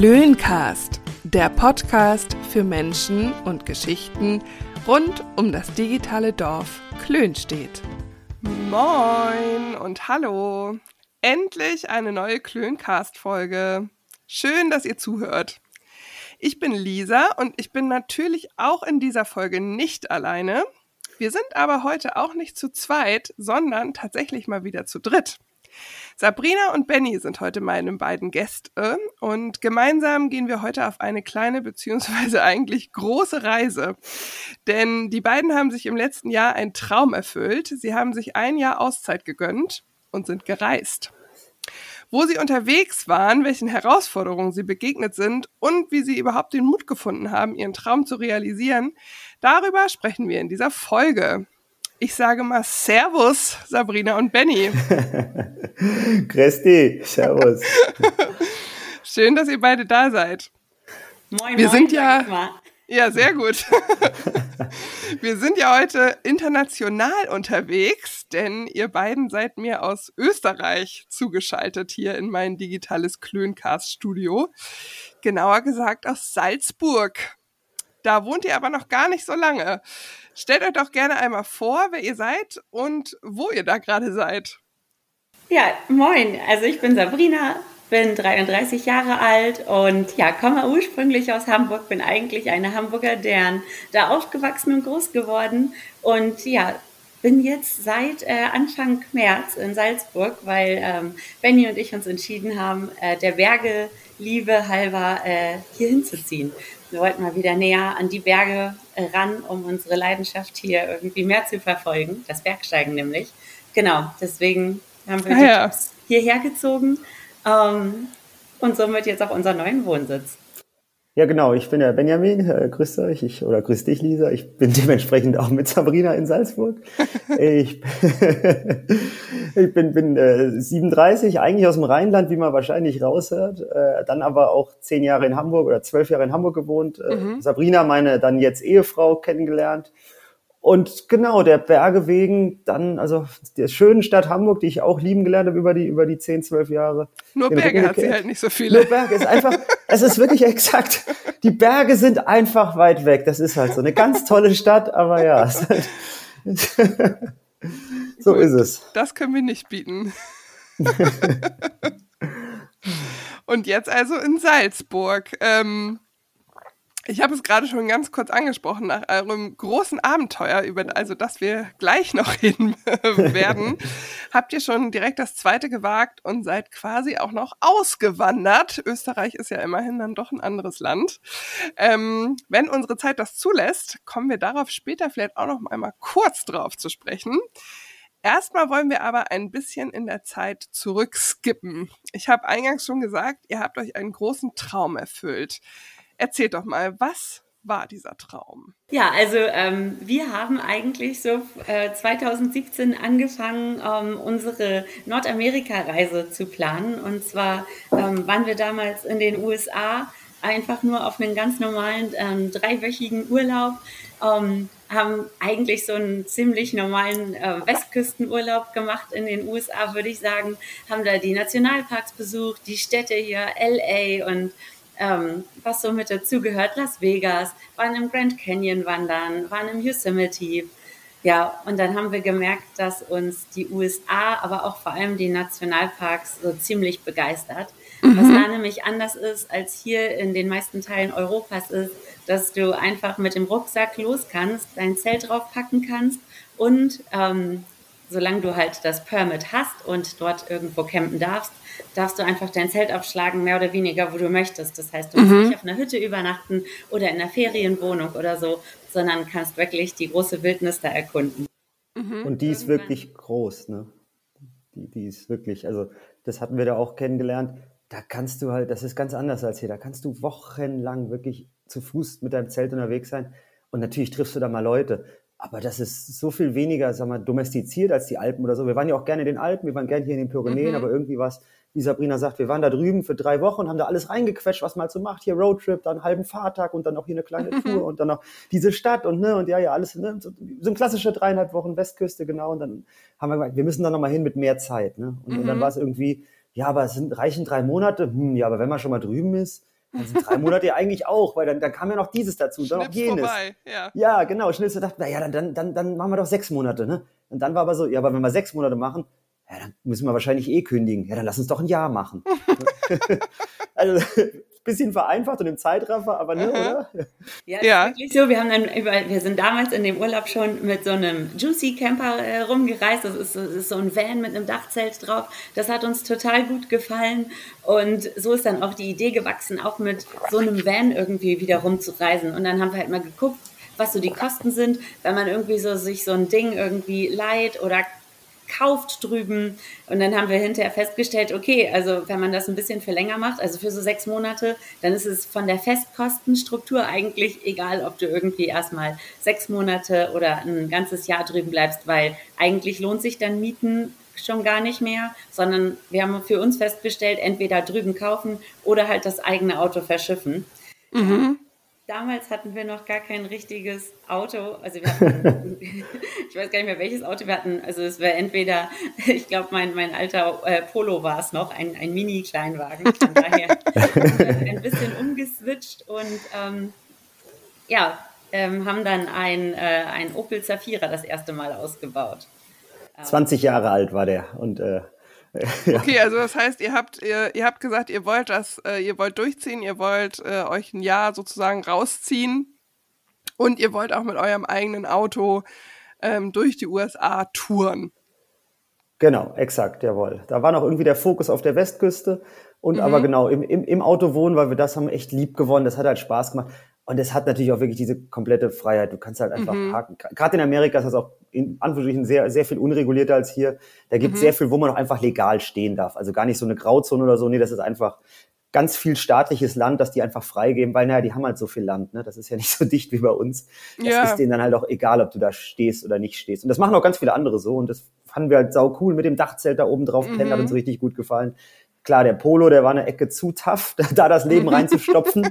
Klöncast, der Podcast für Menschen und Geschichten rund um das digitale Dorf Klönstedt. Moin und hallo! Endlich eine neue Klöncast-Folge. Schön, dass ihr zuhört. Ich bin Lisa und ich bin natürlich auch in dieser Folge nicht alleine. Wir sind aber heute auch nicht zu zweit, sondern tatsächlich mal wieder zu dritt. Sabrina und Benny sind heute meine beiden Gäste und gemeinsam gehen wir heute auf eine kleine beziehungsweise eigentlich große Reise. Denn die beiden haben sich im letzten Jahr einen Traum erfüllt. Sie haben sich ein Jahr Auszeit gegönnt und sind gereist. Wo sie unterwegs waren, welchen Herausforderungen sie begegnet sind und wie sie überhaupt den Mut gefunden haben, ihren Traum zu realisieren, darüber sprechen wir in dieser Folge. Ich sage mal Servus, Sabrina und Benny. Christi, Servus. Schön, dass ihr beide da seid. Moin, Wir moin, sind ja-. Ja, sehr gut. Wir sind ja heute international unterwegs, denn ihr beiden seid mir aus Österreich zugeschaltet hier in mein digitales Klöncast-Studio. Genauer gesagt aus Salzburg. Da wohnt ihr aber noch gar nicht so lange. Stellt euch doch gerne einmal vor, wer ihr seid und wo ihr da gerade seid. Ja, moin. Also ich bin Sabrina, bin 33 Jahre alt und ja, komme ursprünglich aus Hamburg, bin eigentlich eine Hamburger Dern, da aufgewachsen und groß geworden und ja, bin jetzt seit äh, Anfang März in Salzburg, weil ähm, Benny und ich uns entschieden haben, äh, der Berge Liebe halber äh, hier hinzuziehen. Wir wollten mal wieder näher an die Berge ran, um unsere Leidenschaft hier irgendwie mehr zu verfolgen, das Bergsteigen nämlich. Genau, deswegen haben wir Ah die ja. Hierher gezogen ähm, und somit jetzt auch unseren neuen Wohnsitz. Ja, genau, ich bin der Benjamin, äh, grüß euch, ich, oder grüß dich, Lisa. Ich bin dementsprechend auch mit Sabrina in Salzburg. Ich, ich bin, bin äh, 37, eigentlich aus dem Rheinland, wie man wahrscheinlich raushört, äh, dann aber auch zehn Jahre in Hamburg oder zwölf Jahre in Hamburg gewohnt. Äh, Mhm. Sabrina, meine dann jetzt Ehefrau, kennengelernt. Und genau, der Berge wegen, dann, also der schönen Stadt Hamburg, die ich auch lieben gelernt habe über die, über die zehn, zwölf Jahre. Nur Den Berge hat sie halt nicht so Nur viele. Berge ist einfach, es ist wirklich exakt. Die Berge sind einfach weit weg. Das ist halt so eine ganz tolle Stadt, aber ja. halt- so Gut. ist es. Das können wir nicht bieten. Und jetzt also in Salzburg. Ähm, ich habe es gerade schon ganz kurz angesprochen, nach eurem großen Abenteuer, über also das wir gleich noch reden werden, habt ihr schon direkt das zweite gewagt und seid quasi auch noch ausgewandert. Österreich ist ja immerhin dann doch ein anderes Land. Ähm, wenn unsere Zeit das zulässt, kommen wir darauf später vielleicht auch noch einmal kurz drauf zu sprechen. Erstmal wollen wir aber ein bisschen in der Zeit zurückskippen. Ich habe eingangs schon gesagt, ihr habt euch einen großen Traum erfüllt. Erzählt doch mal, was war dieser Traum? Ja, also ähm, wir haben eigentlich so äh, 2017 angefangen, ähm, unsere Nordamerika-Reise zu planen. Und zwar ähm, waren wir damals in den USA einfach nur auf einen ganz normalen ähm, dreiwöchigen Urlaub, ähm, haben eigentlich so einen ziemlich normalen äh, Westküstenurlaub gemacht in den USA, würde ich sagen, haben da die Nationalparks besucht, die Städte hier, LA und ähm, was so mit dazugehört, Las Vegas, waren im Grand Canyon wandern, waren im Yosemite. Ja, und dann haben wir gemerkt, dass uns die USA, aber auch vor allem die Nationalparks so ziemlich begeistert. Was da nämlich anders ist als hier in den meisten Teilen Europas ist, dass du einfach mit dem Rucksack los kannst, dein Zelt draufpacken kannst und ähm, solange du halt das Permit hast und dort irgendwo campen darfst, darfst du einfach dein Zelt aufschlagen, mehr oder weniger, wo du möchtest. Das heißt, du musst nicht auf einer Hütte übernachten oder in einer Ferienwohnung oder so, sondern kannst wirklich die große Wildnis da erkunden. Und die ist Irgendwann. wirklich groß, ne? Die, die ist wirklich, also das hatten wir da auch kennengelernt. Da kannst du halt, das ist ganz anders als hier. Da kannst du wochenlang wirklich zu Fuß mit deinem Zelt unterwegs sein. Und natürlich triffst du da mal Leute. Aber das ist so viel weniger, sag mal, domestiziert als die Alpen oder so. Wir waren ja auch gerne in den Alpen, wir waren gerne hier in den Pyrenäen, aber irgendwie was, wie Sabrina sagt, wir waren da drüben für drei Wochen und haben da alles reingequetscht, was man halt so macht. Hier Roadtrip, dann einen halben Fahrtag und dann noch hier eine kleine Tour und dann noch diese Stadt und ne, und ja, ja, alles, ne, so, so ein klassische dreieinhalb Wochen Westküste, genau. Und dann haben wir gesagt, wir müssen da nochmal hin mit mehr Zeit, ne? Und, und dann war es irgendwie, ja, aber es sind, reichen drei Monate, hm, ja, aber wenn man schon mal drüben ist, Sind drei Monate ja eigentlich auch, weil dann, dann kam ja noch dieses dazu, dann noch jenes. Vorbei, ja. ja, genau. Schnips dachte, naja, dann, dann, dann, dann machen wir doch sechs Monate, ne? Und dann war aber so, ja, aber wenn wir sechs Monate machen, ja, dann müssen wir wahrscheinlich eh kündigen. Ja, dann lass uns doch ein Jahr machen. also bisschen vereinfacht und im Zeitraffer, aber ne, oder? Ja, ja. wirklich so. Wir haben dann über, wir sind damals in dem Urlaub schon mit so einem Juicy Camper äh, rumgereist. Das ist, das ist so ein Van mit einem Dachzelt drauf. Das hat uns total gut gefallen. Und so ist dann auch die Idee gewachsen, auch mit so einem Van irgendwie wieder rumzureisen. Und dann haben wir halt mal geguckt, was so die Kosten sind, wenn man irgendwie so sich so ein Ding irgendwie leiht oder kauft drüben. Und dann haben wir hinterher festgestellt, okay, also wenn man das ein bisschen für länger macht, also für so sechs Monate, dann ist es von der Festkostenstruktur eigentlich egal, ob du irgendwie erstmal sechs Monate oder ein ganzes Jahr drüben bleibst, weil eigentlich lohnt sich dann Mieten schon gar nicht mehr, sondern wir haben für uns festgestellt, entweder drüben kaufen oder halt das eigene Auto verschiffen. Mhm. Damals hatten wir noch gar kein richtiges Auto. Also wir hatten, ich weiß gar nicht mehr, welches Auto wir hatten. Also es wäre entweder, ich glaube, mein, mein alter äh, Polo war es noch, ein, ein Mini-Kleinwagen. Von daher ein bisschen umgeswitcht und ähm, ja, ähm, haben dann ein, äh, ein Opel Zafira das erste Mal ausgebaut. 20 Jahre alt war der und äh, ja. Okay, also das heißt, ihr habt, ihr, ihr habt gesagt, ihr wollt das, äh, ihr wollt durchziehen, ihr wollt äh, euch ein Jahr sozusagen rausziehen und ihr wollt auch mit eurem eigenen Auto ähm, durch die USA touren. Genau, exakt, jawohl. Da war noch irgendwie der Fokus auf der Westküste und mhm. aber genau im, im, im Auto wohnen, weil wir das haben echt lieb gewonnen. Das hat halt Spaß gemacht. Und es hat natürlich auch wirklich diese komplette Freiheit. Du kannst halt einfach mhm. parken. Gerade in Amerika ist das auch in Anführungsstrichen sehr, sehr viel unregulierter als hier. Da gibt es mhm. sehr viel, wo man auch einfach legal stehen darf. Also gar nicht so eine Grauzone oder so. Nee, das ist einfach ganz viel staatliches Land, dass die einfach freigeben, weil naja, die haben halt so viel Land. Ne? Das ist ja nicht so dicht wie bei uns. Das ja. ist denen dann halt auch egal, ob du da stehst oder nicht stehst. Und das machen auch ganz viele andere so. Und das fanden wir halt sau cool mit dem Dachzelt da oben drauf. Mhm. Pennen hat uns richtig gut gefallen. Klar, der Polo, der war eine Ecke zu tough, da das Leben reinzustopfen.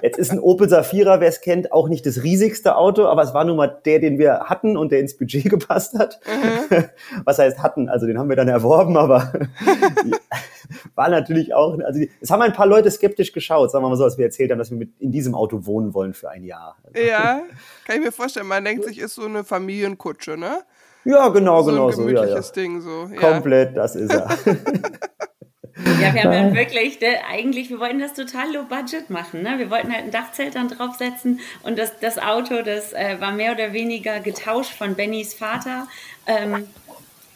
Jetzt ist ein Opel Safira, wer es kennt, auch nicht das riesigste Auto, aber es war nun mal der, den wir hatten und der ins Budget gepasst hat. Mhm. Was heißt hatten? Also den haben wir dann erworben, aber war natürlich auch, also es haben ein paar Leute skeptisch geschaut, sagen wir mal so, als wir erzählt haben, dass wir mit in diesem Auto wohnen wollen für ein Jahr. Ja, kann ich mir vorstellen. Man denkt sich, ist so eine Familienkutsche, ne? Ja, genau, so genau ein so. Ja, ja. Ding so. Ja. Komplett, das ist er. Ja, wir haben dann wirklich, ne, eigentlich, wir wollten das total low budget machen. Ne? Wir wollten halt ein Dachzelt dann draufsetzen und das, das Auto, das äh, war mehr oder weniger getauscht von Bennys Vater. Ähm,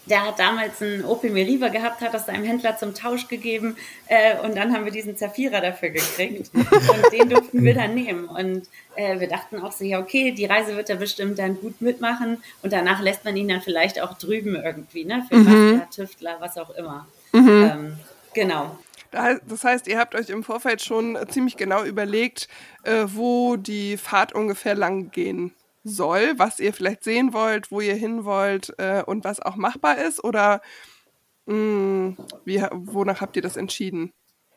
der hat damals einen Opel Meriva gehabt, hat das seinem Händler zum Tausch gegeben äh, und dann haben wir diesen Zafira dafür gekriegt und den durften wir dann nehmen und äh, wir dachten auch so, ja okay, die Reise wird er bestimmt dann gut mitmachen und danach lässt man ihn dann vielleicht auch drüben irgendwie, ne, für mhm. Bastler, Tüftler, was auch immer. Mhm. Ähm, Genau. Das heißt, ihr habt euch im Vorfeld schon ziemlich genau überlegt, äh, wo die Fahrt ungefähr lang gehen soll, was ihr vielleicht sehen wollt, wo ihr hin wollt äh, und was auch machbar ist? Oder mh, hm, wie, wonach habt ihr das entschieden?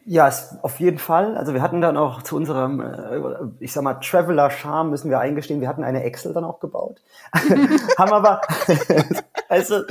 Ja, auf jeden Fall. Also wir hatten dann auch zu unserem, äh, ich sag mal, Traveler-Charme müssen wir eingestehen, wir hatten eine Excel dann auch gebaut. Haben aber, also,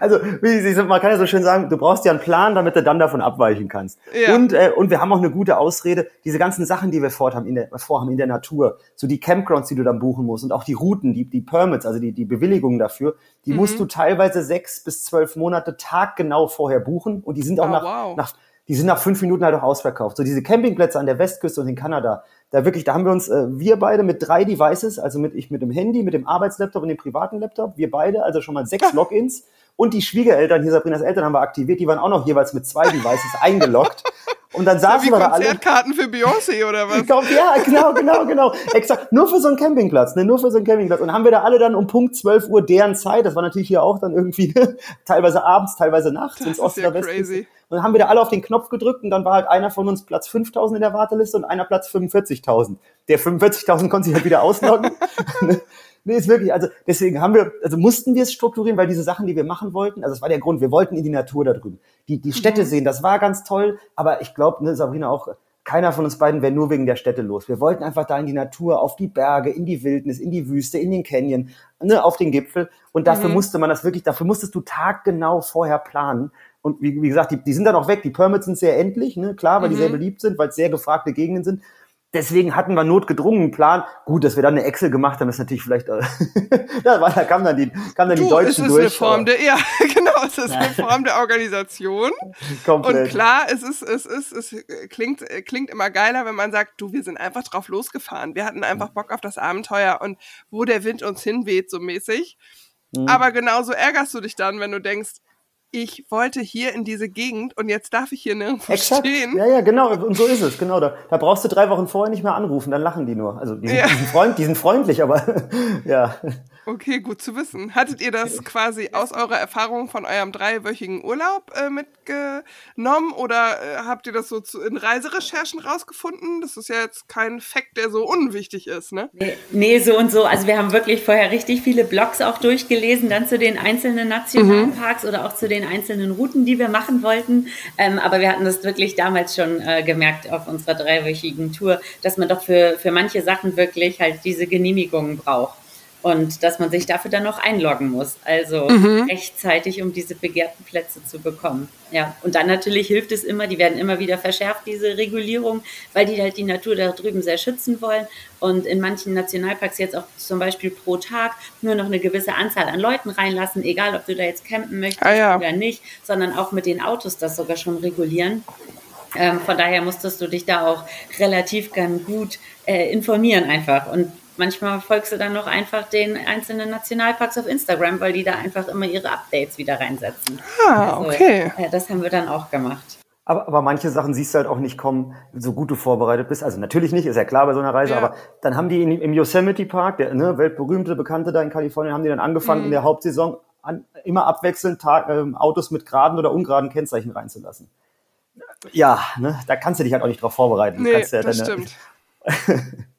also wie man kann ja so schön sagen, du brauchst ja einen Plan, damit du dann davon abweichen kannst. Ja. Und, äh, und wir haben auch eine gute Ausrede, diese ganzen Sachen, die wir vorhaben in, der, vorhaben in der Natur, so die Campgrounds, die du dann buchen musst und auch die Routen, die, die Permits, also die, die Bewilligungen dafür, die mhm. musst du teilweise sechs bis zwölf Monate taggenau vorher buchen und die sind auch oh, nach, wow. nach die sind nach fünf Minuten halt auch ausverkauft. So diese Campingplätze an der Westküste und in Kanada, da wirklich, da haben wir uns, äh, wir beide mit drei Devices, also mit ich mit dem Handy, mit dem Arbeitslaptop und dem privaten Laptop, wir beide, also schon mal sechs Logins und die Schwiegereltern, hier Sabrinas Eltern haben wir aktiviert, die waren auch noch jeweils mit zwei Devices eingeloggt. Und dann saßen wir da alle. Konzertkarten für Beyoncé oder was? Ja, genau, genau, genau. Exakt. Nur für so einen Campingplatz, ne? Nur für so einen Campingplatz. Und haben wir da alle dann um Punkt 12 Uhr deren Zeit, das war natürlich hier auch dann irgendwie teilweise abends, teilweise nachts das ins Osten ja Westen. Crazy. Und dann haben wir da alle auf den Knopf gedrückt und dann war halt einer von uns Platz 5000 in der Warteliste und einer Platz 45.000. Der 45.000 konnte sich halt wieder ausloggen. Nee, ist wirklich, also deswegen haben wir, also mussten wir es strukturieren, weil diese Sachen, die wir machen wollten, also das war der Grund, wir wollten in die Natur da drüben. Die, die Städte mhm. sehen, das war ganz toll, aber ich glaube, ne, Sabrina auch, keiner von uns beiden wäre nur wegen der Städte los. Wir wollten einfach da in die Natur, auf die Berge, in die Wildnis, in die Wüste, in den Canyon, ne, auf den Gipfel. Und dafür mhm. musste man das wirklich, dafür musstest du taggenau vorher planen. Und wie, wie gesagt, die, die sind dann auch weg. Die Permits sind sehr endlich, ne? klar, weil mhm. die sehr beliebt sind, weil es sehr gefragte Gegenden sind. Deswegen hatten wir notgedrungen einen Plan. Gut, dass wir dann eine Excel gemacht haben, ist natürlich vielleicht, äh, da, da kamen dann die, kamen dann du, die Deutschen es ist durch. Eine Form der, ja, genau, es ist eine Form der Organisation. Komplett. Und klar, es ist, es ist, es klingt, klingt immer geiler, wenn man sagt, du, wir sind einfach drauf losgefahren. Wir hatten einfach Bock auf das Abenteuer und wo der Wind uns hinweht, so mäßig. Mhm. Aber genauso ärgerst du dich dann, wenn du denkst, ich wollte hier in diese Gegend und jetzt darf ich hier nirgendwo Exakt. stehen. Ja, ja, genau. Und so ist es. Genau. Da, da brauchst du drei Wochen vorher nicht mehr anrufen, dann lachen die nur. Also die sind, ja. die sind, freund, die sind freundlich, aber ja. Okay, gut zu wissen. Hattet ihr das quasi aus eurer Erfahrung von eurem dreiwöchigen Urlaub äh, mitgenommen oder äh, habt ihr das so zu, in Reiserecherchen rausgefunden? Das ist ja jetzt kein Fakt, der so unwichtig ist, ne? Nee, nee, so und so. Also wir haben wirklich vorher richtig viele Blogs auch durchgelesen, dann zu den einzelnen Nationalparks mhm. oder auch zu den einzelnen Routen, die wir machen wollten. Ähm, aber wir hatten das wirklich damals schon äh, gemerkt auf unserer dreiwöchigen Tour, dass man doch für, für manche Sachen wirklich halt diese Genehmigungen braucht und dass man sich dafür dann noch einloggen muss, also mhm. rechtzeitig, um diese begehrten Plätze zu bekommen. Ja, und dann natürlich hilft es immer, die werden immer wieder verschärft, diese Regulierung, weil die halt die Natur da drüben sehr schützen wollen und in manchen Nationalparks jetzt auch zum Beispiel pro Tag nur noch eine gewisse Anzahl an Leuten reinlassen, egal ob du da jetzt campen möchtest ah, ja. oder nicht, sondern auch mit den Autos das sogar schon regulieren. Ähm, von daher musstest du dich da auch relativ ganz gut äh, informieren einfach. Und manchmal folgst du dann noch einfach den einzelnen Nationalparks auf Instagram, weil die da einfach immer ihre Updates wieder reinsetzen. Ah, also, okay. Ja, das haben wir dann auch gemacht. Aber, aber manche Sachen siehst du halt auch nicht kommen, so gut du vorbereitet bist. Also natürlich nicht, ist ja klar bei so einer Reise, ja. aber dann haben die in, im Yosemite Park, der ne, weltberühmte, bekannte da in Kalifornien, haben die dann angefangen mhm. in der Hauptsaison an, immer abwechselnd Tag, ähm, Autos mit geraden oder ungeraden Kennzeichen reinzulassen. Ja, ne, da kannst du dich halt auch nicht drauf vorbereiten. Nee, ja das deine, stimmt.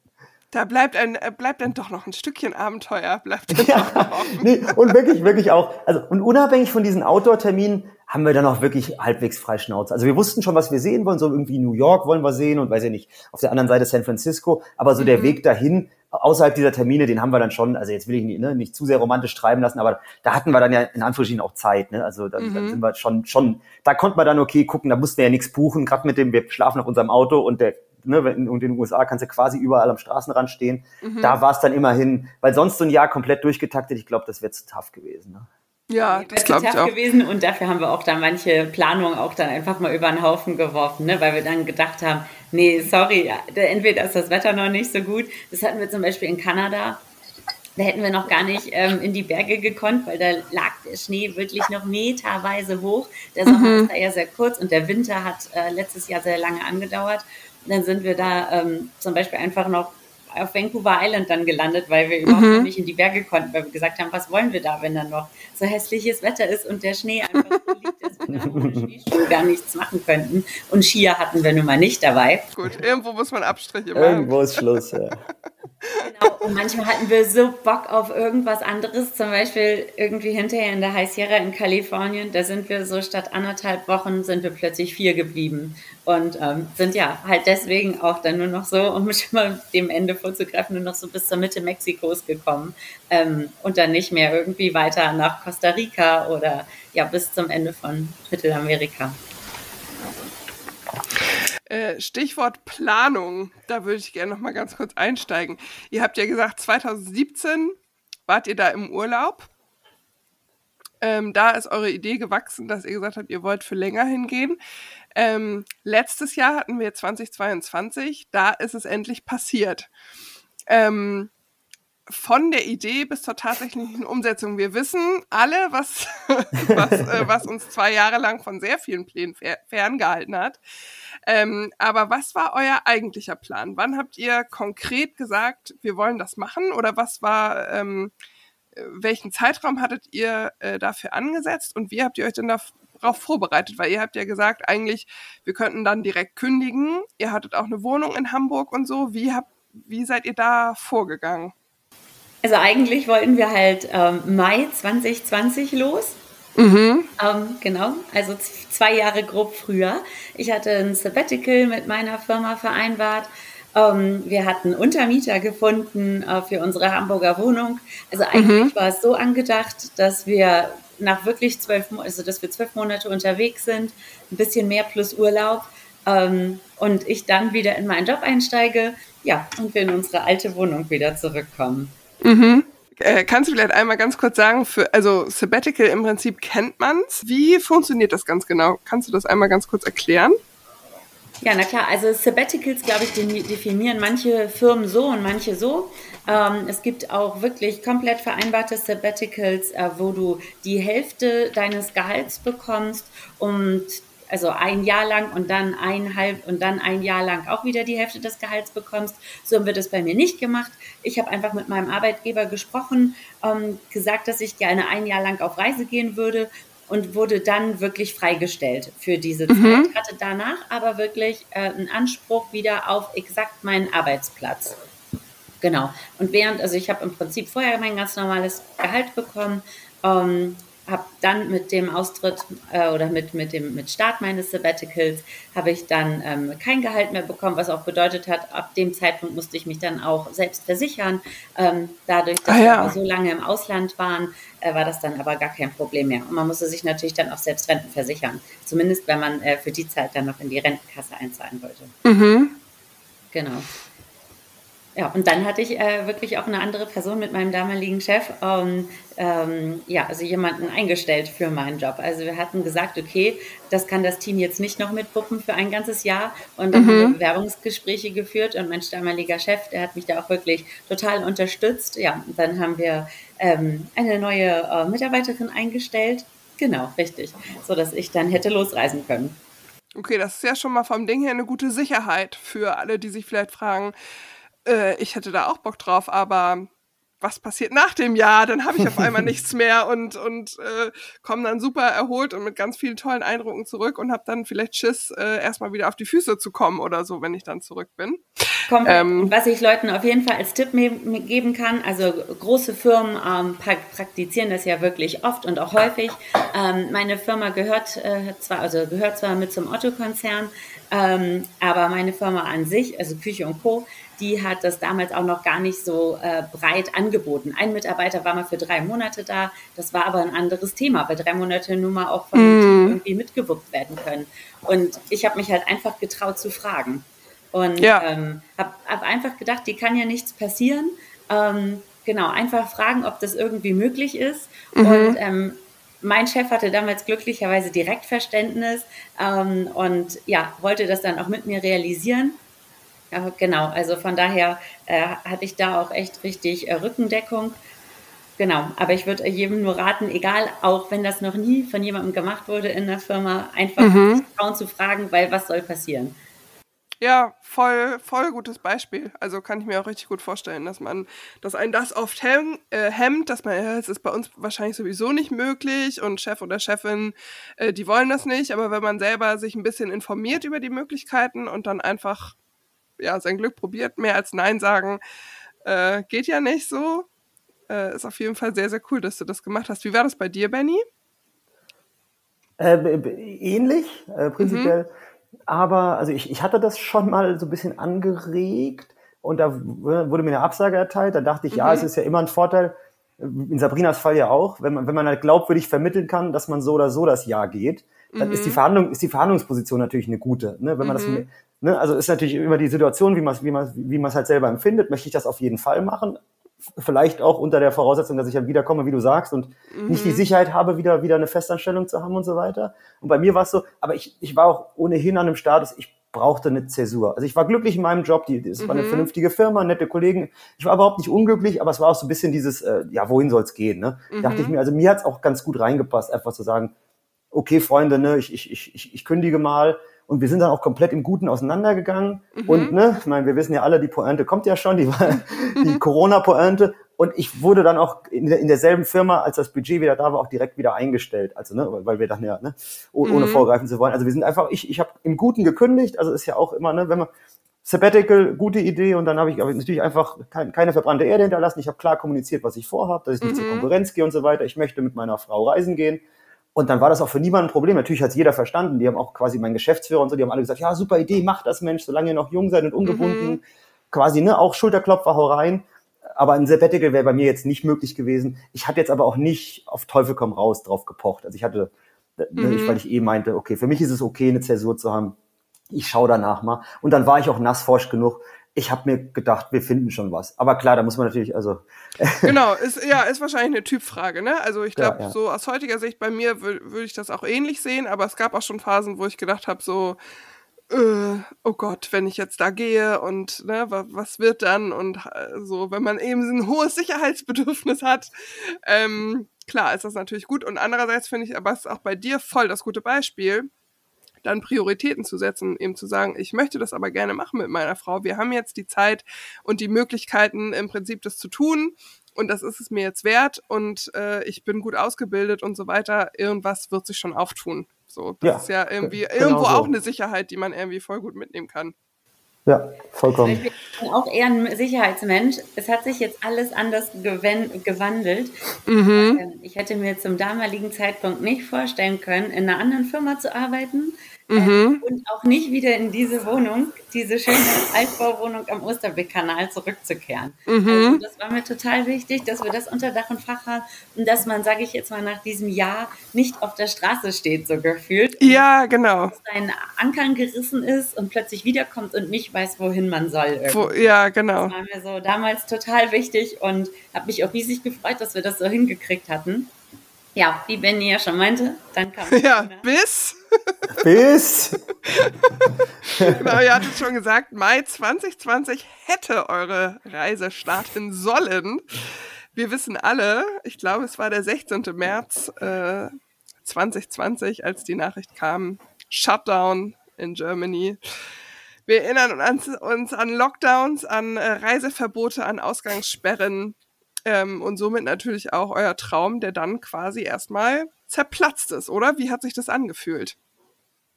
Da bleibt ein, äh, bleibt dann doch noch ein Stückchen Abenteuer, bleibt dann ja, noch nee, und wirklich, wirklich auch, also, und unabhängig von diesen Outdoor-Terminen haben wir dann auch wirklich halbwegs frei Schnauze. Also wir wussten schon, was wir sehen wollen, so irgendwie New York wollen wir sehen und weiß ich nicht, auf der anderen Seite San Francisco, aber so mhm. der Weg dahin, außerhalb dieser Termine, den haben wir dann schon, also jetzt will ich nicht, ne, nicht zu sehr romantisch treiben lassen, aber da hatten wir dann ja in Anführungsstrichen auch Zeit, ne? Also dann, mhm. dann sind wir schon, schon, da konnte man dann okay gucken, da mussten wir ja nichts buchen, gerade mit dem, wir schlafen auf unserem Auto und der ne, und in den USA kannst du quasi überall am Straßenrand stehen. Mhm. Da war es dann immerhin, weil sonst so ein Jahr komplett durchgetaktet, ich glaube, das wäre zu tough gewesen. Ne? Ja, das glaube ich auch. gewesen und dafür haben wir auch dann manche Planungen auch dann einfach mal über den Haufen geworfen, ne? weil wir dann gedacht haben, nee, sorry, entweder ist das Wetter noch nicht so gut. Das hatten wir zum Beispiel in Kanada. Da hätten wir noch gar nicht ähm, in die Berge gekonnt, weil da lag der Schnee wirklich noch meterweise hoch. Der Sommer mhm. ist da ja sehr kurz und der Winter hat äh, letztes Jahr sehr lange angedauert dann sind wir da ähm, zum Beispiel einfach noch auf Vancouver Island dann gelandet, weil wir überhaupt mhm. nicht in die Berge konnten, weil wir gesagt haben, was wollen wir da, wenn dann noch so hässliches Wetter ist und der Schnee einfach so liegt, dass wir da ohne gar nichts machen könnten. Und Skier hatten wir nun mal nicht dabei. Gut, irgendwo muss man Abstriche machen. Irgendwo ist Schluss, ja. Genau, und manchmal hatten wir so Bock auf irgendwas anderes, zum Beispiel irgendwie hinterher in der High Sierra in Kalifornien, da sind wir so statt anderthalb Wochen sind wir plötzlich vier geblieben und ähm, sind ja halt deswegen auch dann nur noch so, um schon mal dem Ende vorzugreifen, nur noch so bis zur Mitte Mexikos gekommen ähm, und dann nicht mehr irgendwie weiter nach Costa Rica oder ja bis zum Ende von Mittelamerika. Äh, Stichwort Planung, da würde ich gerne noch mal ganz kurz einsteigen. Ihr habt ja gesagt, 2017 wart ihr da im Urlaub. Ähm, da ist eure Idee gewachsen, dass ihr gesagt habt, ihr wollt für länger hingehen. Ähm, letztes Jahr hatten wir 2022, da ist es endlich passiert. Ähm, von der Idee bis zur tatsächlichen Umsetzung. Wir wissen alle, was, was, äh, was uns zwei Jahre lang von sehr vielen Plänen ferngehalten hat. Ähm, aber was war euer eigentlicher Plan? Wann habt ihr konkret gesagt, wir wollen das machen? Oder was war, ähm, welchen Zeitraum hattet ihr äh, dafür angesetzt und wie habt ihr euch denn darauf vorbereitet? Weil ihr habt ja gesagt, eigentlich, wir könnten dann direkt kündigen. Ihr hattet auch eine Wohnung in Hamburg und so. Wie habt, wie seid ihr da vorgegangen? Also eigentlich wollten wir halt ähm, Mai 2020 los. Mhm. Ähm, genau, also zwei Jahre grob früher. Ich hatte ein Sabbatical mit meiner Firma vereinbart. Ähm, wir hatten Untermieter gefunden äh, für unsere Hamburger Wohnung. Also eigentlich mhm. war es so angedacht, dass wir nach wirklich zwölf, also dass wir zwölf Monate unterwegs sind, ein bisschen mehr plus Urlaub ähm, und ich dann wieder in meinen Job einsteige, ja, und wir in unsere alte Wohnung wieder zurückkommen. Mhm. Äh, kannst du vielleicht einmal ganz kurz sagen, für, also Sabbatical im Prinzip kennt man's. Wie funktioniert das ganz genau? Kannst du das einmal ganz kurz erklären? Ja, na klar, also Sabbaticals, glaube ich, definieren manche Firmen so und manche so. Ähm, es gibt auch wirklich komplett vereinbarte Sabbaticals, äh, wo du die Hälfte deines Gehalts bekommst und also ein Jahr lang und dann eineinhalb und dann ein Jahr lang auch wieder die Hälfte des Gehalts bekommst. So wird es bei mir nicht gemacht. Ich habe einfach mit meinem Arbeitgeber gesprochen, ähm, gesagt, dass ich gerne ein Jahr lang auf Reise gehen würde und wurde dann wirklich freigestellt für diese Zeit. Mhm. Hatte danach aber wirklich äh, einen Anspruch wieder auf exakt meinen Arbeitsplatz. Genau. Und während, also ich habe im Prinzip vorher mein ganz normales Gehalt bekommen, ähm, habe dann mit dem Austritt äh, oder mit, mit dem mit Start meines Sabbaticals habe ich dann ähm, kein Gehalt mehr bekommen, was auch bedeutet hat, ab dem Zeitpunkt musste ich mich dann auch selbst versichern. Ähm, dadurch, dass ah, ja. wir so lange im Ausland waren, äh, war das dann aber gar kein Problem mehr. Und man musste sich natürlich dann auch selbst Renten versichern. Zumindest wenn man äh, für die Zeit dann noch in die Rentenkasse einzahlen wollte. Mhm. Genau. Ja, und dann hatte ich äh, wirklich auch eine andere Person mit meinem damaligen Chef, ähm, ähm, ja, also jemanden eingestellt für meinen Job. Also wir hatten gesagt, okay, das kann das Team jetzt nicht noch mitpuppen für ein ganzes Jahr. Und dann mhm. haben wir Bewerbungsgespräche geführt und mein damaliger Chef, der hat mich da auch wirklich total unterstützt. Ja, und dann haben wir ähm, eine neue äh, Mitarbeiterin eingestellt. Genau, richtig, so dass ich dann hätte losreisen können. Okay, das ist ja schon mal vom Ding her eine gute Sicherheit für alle, die sich vielleicht fragen, äh, ich hätte da auch Bock drauf, aber was passiert nach dem Jahr? Dann habe ich auf einmal nichts mehr und, und äh, komme dann super erholt und mit ganz vielen tollen Eindrücken zurück und habe dann vielleicht Schiss, äh, erstmal wieder auf die Füße zu kommen oder so, wenn ich dann zurück bin. Ähm, was ich Leuten auf jeden Fall als Tipp geben kann, also große Firmen ähm, praktizieren das ja wirklich oft und auch häufig. Ähm, meine Firma gehört äh, zwar, also gehört zwar mit zum Otto-Konzern, ähm, aber meine Firma an sich, also Küche und Co., die hat das damals auch noch gar nicht so äh, breit angeboten. Ein Mitarbeiter war mal für drei Monate da, das war aber ein anderes Thema, weil drei Monate nun mal auch von mm. Team irgendwie mitgewuppt werden können. Und ich habe mich halt einfach getraut zu fragen. Und ja. ähm, habe hab einfach gedacht, die kann ja nichts passieren. Ähm, genau, einfach fragen, ob das irgendwie möglich ist. Mhm. Und ähm, mein Chef hatte damals glücklicherweise direkt Verständnis ähm, und ja, wollte das dann auch mit mir realisieren. Ja, genau, also von daher äh, hatte ich da auch echt richtig äh, Rückendeckung. Genau, aber ich würde jedem nur raten, egal, auch wenn das noch nie von jemandem gemacht wurde in der Firma, einfach mhm. Frauen zu fragen, weil was soll passieren? Ja, voll, voll gutes Beispiel. Also kann ich mir auch richtig gut vorstellen, dass man, dass einen das oft hem, äh, hemmt, dass man, ja, es ist bei uns wahrscheinlich sowieso nicht möglich und Chef oder Chefin, äh, die wollen das nicht, aber wenn man selber sich ein bisschen informiert über die Möglichkeiten und dann einfach ja, sein Glück probiert, mehr als Nein sagen, äh, geht ja nicht so. Äh, ist auf jeden Fall sehr, sehr cool, dass du das gemacht hast. Wie war das bei dir, Benny? Äh, ähnlich, äh, prinzipiell. Mhm. Aber also ich, ich hatte das schon mal so ein bisschen angeregt und da wurde mir eine Absage erteilt. Da dachte ich, mhm. ja, es ist ja immer ein Vorteil, in Sabrinas Fall ja auch, wenn man, wenn man halt glaubwürdig vermitteln kann, dass man so oder so das Ja geht, dann mhm. ist die Verhandlung, ist die Verhandlungsposition natürlich eine gute. Ne? Wenn man mhm. das Ne? Also ist natürlich immer die Situation, wie man es wie man, wie man halt selber empfindet. Möchte ich das auf jeden Fall machen? Vielleicht auch unter der Voraussetzung, dass ich dann wiederkomme, wie du sagst, und mhm. nicht die Sicherheit habe, wieder, wieder eine Festanstellung zu haben und so weiter. Und bei mir war es so, aber ich, ich war auch ohnehin an einem Status, ich brauchte eine Zäsur. Also ich war glücklich in meinem Job, die, es war eine mhm. vernünftige Firma, nette Kollegen. Ich war überhaupt nicht unglücklich, aber es war auch so ein bisschen dieses, äh, ja, wohin soll es gehen? Ne? Mhm. Dachte ich mir, also mir hat es auch ganz gut reingepasst, einfach zu sagen, okay, Freunde, ne, ich, ich, ich, ich kündige mal, und wir sind dann auch komplett im Guten auseinandergegangen. Mhm. Und ne, ich meine, wir wissen ja alle, die Pointe kommt ja schon, die, die Corona-Pointe. Und ich wurde dann auch in, der, in derselben Firma, als das Budget wieder da war, auch direkt wieder eingestellt. Also, ne, weil wir dachten ja, ne, ohne mhm. vorgreifen zu wollen. Also wir sind einfach, ich, ich habe im Guten gekündigt. Also ist ja auch immer, ne, wenn man Sabbatical, gute Idee. Und dann habe ich, hab ich natürlich einfach kein, keine verbrannte Erde hinterlassen. Ich habe klar kommuniziert, was ich vorhabe, dass ich nicht mhm. zur Konkurrenz gehe und so weiter. Ich möchte mit meiner Frau reisen gehen. Und dann war das auch für niemanden ein Problem. Natürlich hat es jeder verstanden. Die haben auch quasi mein Geschäftsführer und so, die haben alle gesagt, ja, super Idee, mach das, Mensch, solange ihr noch jung seid und ungebunden. Mhm. Quasi, ne, auch Schulterklopfer, hau rein. Aber ein Sabbatical wäre bei mir jetzt nicht möglich gewesen. Ich habe jetzt aber auch nicht auf Teufel komm raus drauf gepocht. Also ich hatte, ne, mhm. weil ich eh meinte, okay, für mich ist es okay, eine Zäsur zu haben. Ich schaue danach mal. Und dann war ich auch nassforsch genug, ich habe mir gedacht, wir finden schon was. Aber klar, da muss man natürlich, also. genau, ist, ja, ist wahrscheinlich eine Typfrage, ne? Also ich glaube, ja, ja. so aus heutiger Sicht bei mir würde ich das auch ähnlich sehen, aber es gab auch schon Phasen, wo ich gedacht habe, so, äh, oh Gott, wenn ich jetzt da gehe und ne, was, was wird dann? Und äh, so, wenn man eben ein hohes Sicherheitsbedürfnis hat, ähm, klar ist das natürlich gut. Und andererseits finde ich aber es auch bei dir voll das gute Beispiel dann Prioritäten zu setzen, eben zu sagen, ich möchte das aber gerne machen mit meiner Frau. Wir haben jetzt die Zeit und die Möglichkeiten im Prinzip das zu tun und das ist es mir jetzt wert und äh, ich bin gut ausgebildet und so weiter. Irgendwas wird sich schon auftun. So, das ja, ist ja irgendwie genau irgendwo so. auch eine Sicherheit, die man irgendwie voll gut mitnehmen kann. Ja, vollkommen. Ich bin auch eher ein Sicherheitsmensch. Es hat sich jetzt alles anders gewandelt. Mhm. Ähm, ich hätte mir zum damaligen Zeitpunkt nicht vorstellen können, in einer anderen Firma zu arbeiten Mhm. Äh, und auch nicht wieder in diese Wohnung, diese schöne Altbauwohnung am Osterbeckkanal zurückzukehren. Mhm. Also das war mir total wichtig, dass wir das unter Dach und Fach haben und dass man, sage ich jetzt mal, nach diesem Jahr nicht auf der Straße steht, so gefühlt. Ja, genau. Dass sein Ankern gerissen ist und plötzlich wiederkommt und nicht weiß, wohin man soll. Wo, ja, genau. Das war mir so damals total wichtig und habe mich auch riesig gefreut, dass wir das so hingekriegt hatten. Ja, wie Benny ja schon meinte, dann kam. Ja, bis. Bis. genau, ihr hattet schon gesagt, Mai 2020 hätte eure Reise starten sollen. Wir wissen alle, ich glaube, es war der 16. März äh, 2020, als die Nachricht kam, Shutdown in Germany. Wir erinnern uns, uns an Lockdowns, an äh, Reiseverbote, an Ausgangssperren. Ähm, und somit natürlich auch euer Traum, der dann quasi erstmal zerplatzt ist, oder? Wie hat sich das angefühlt?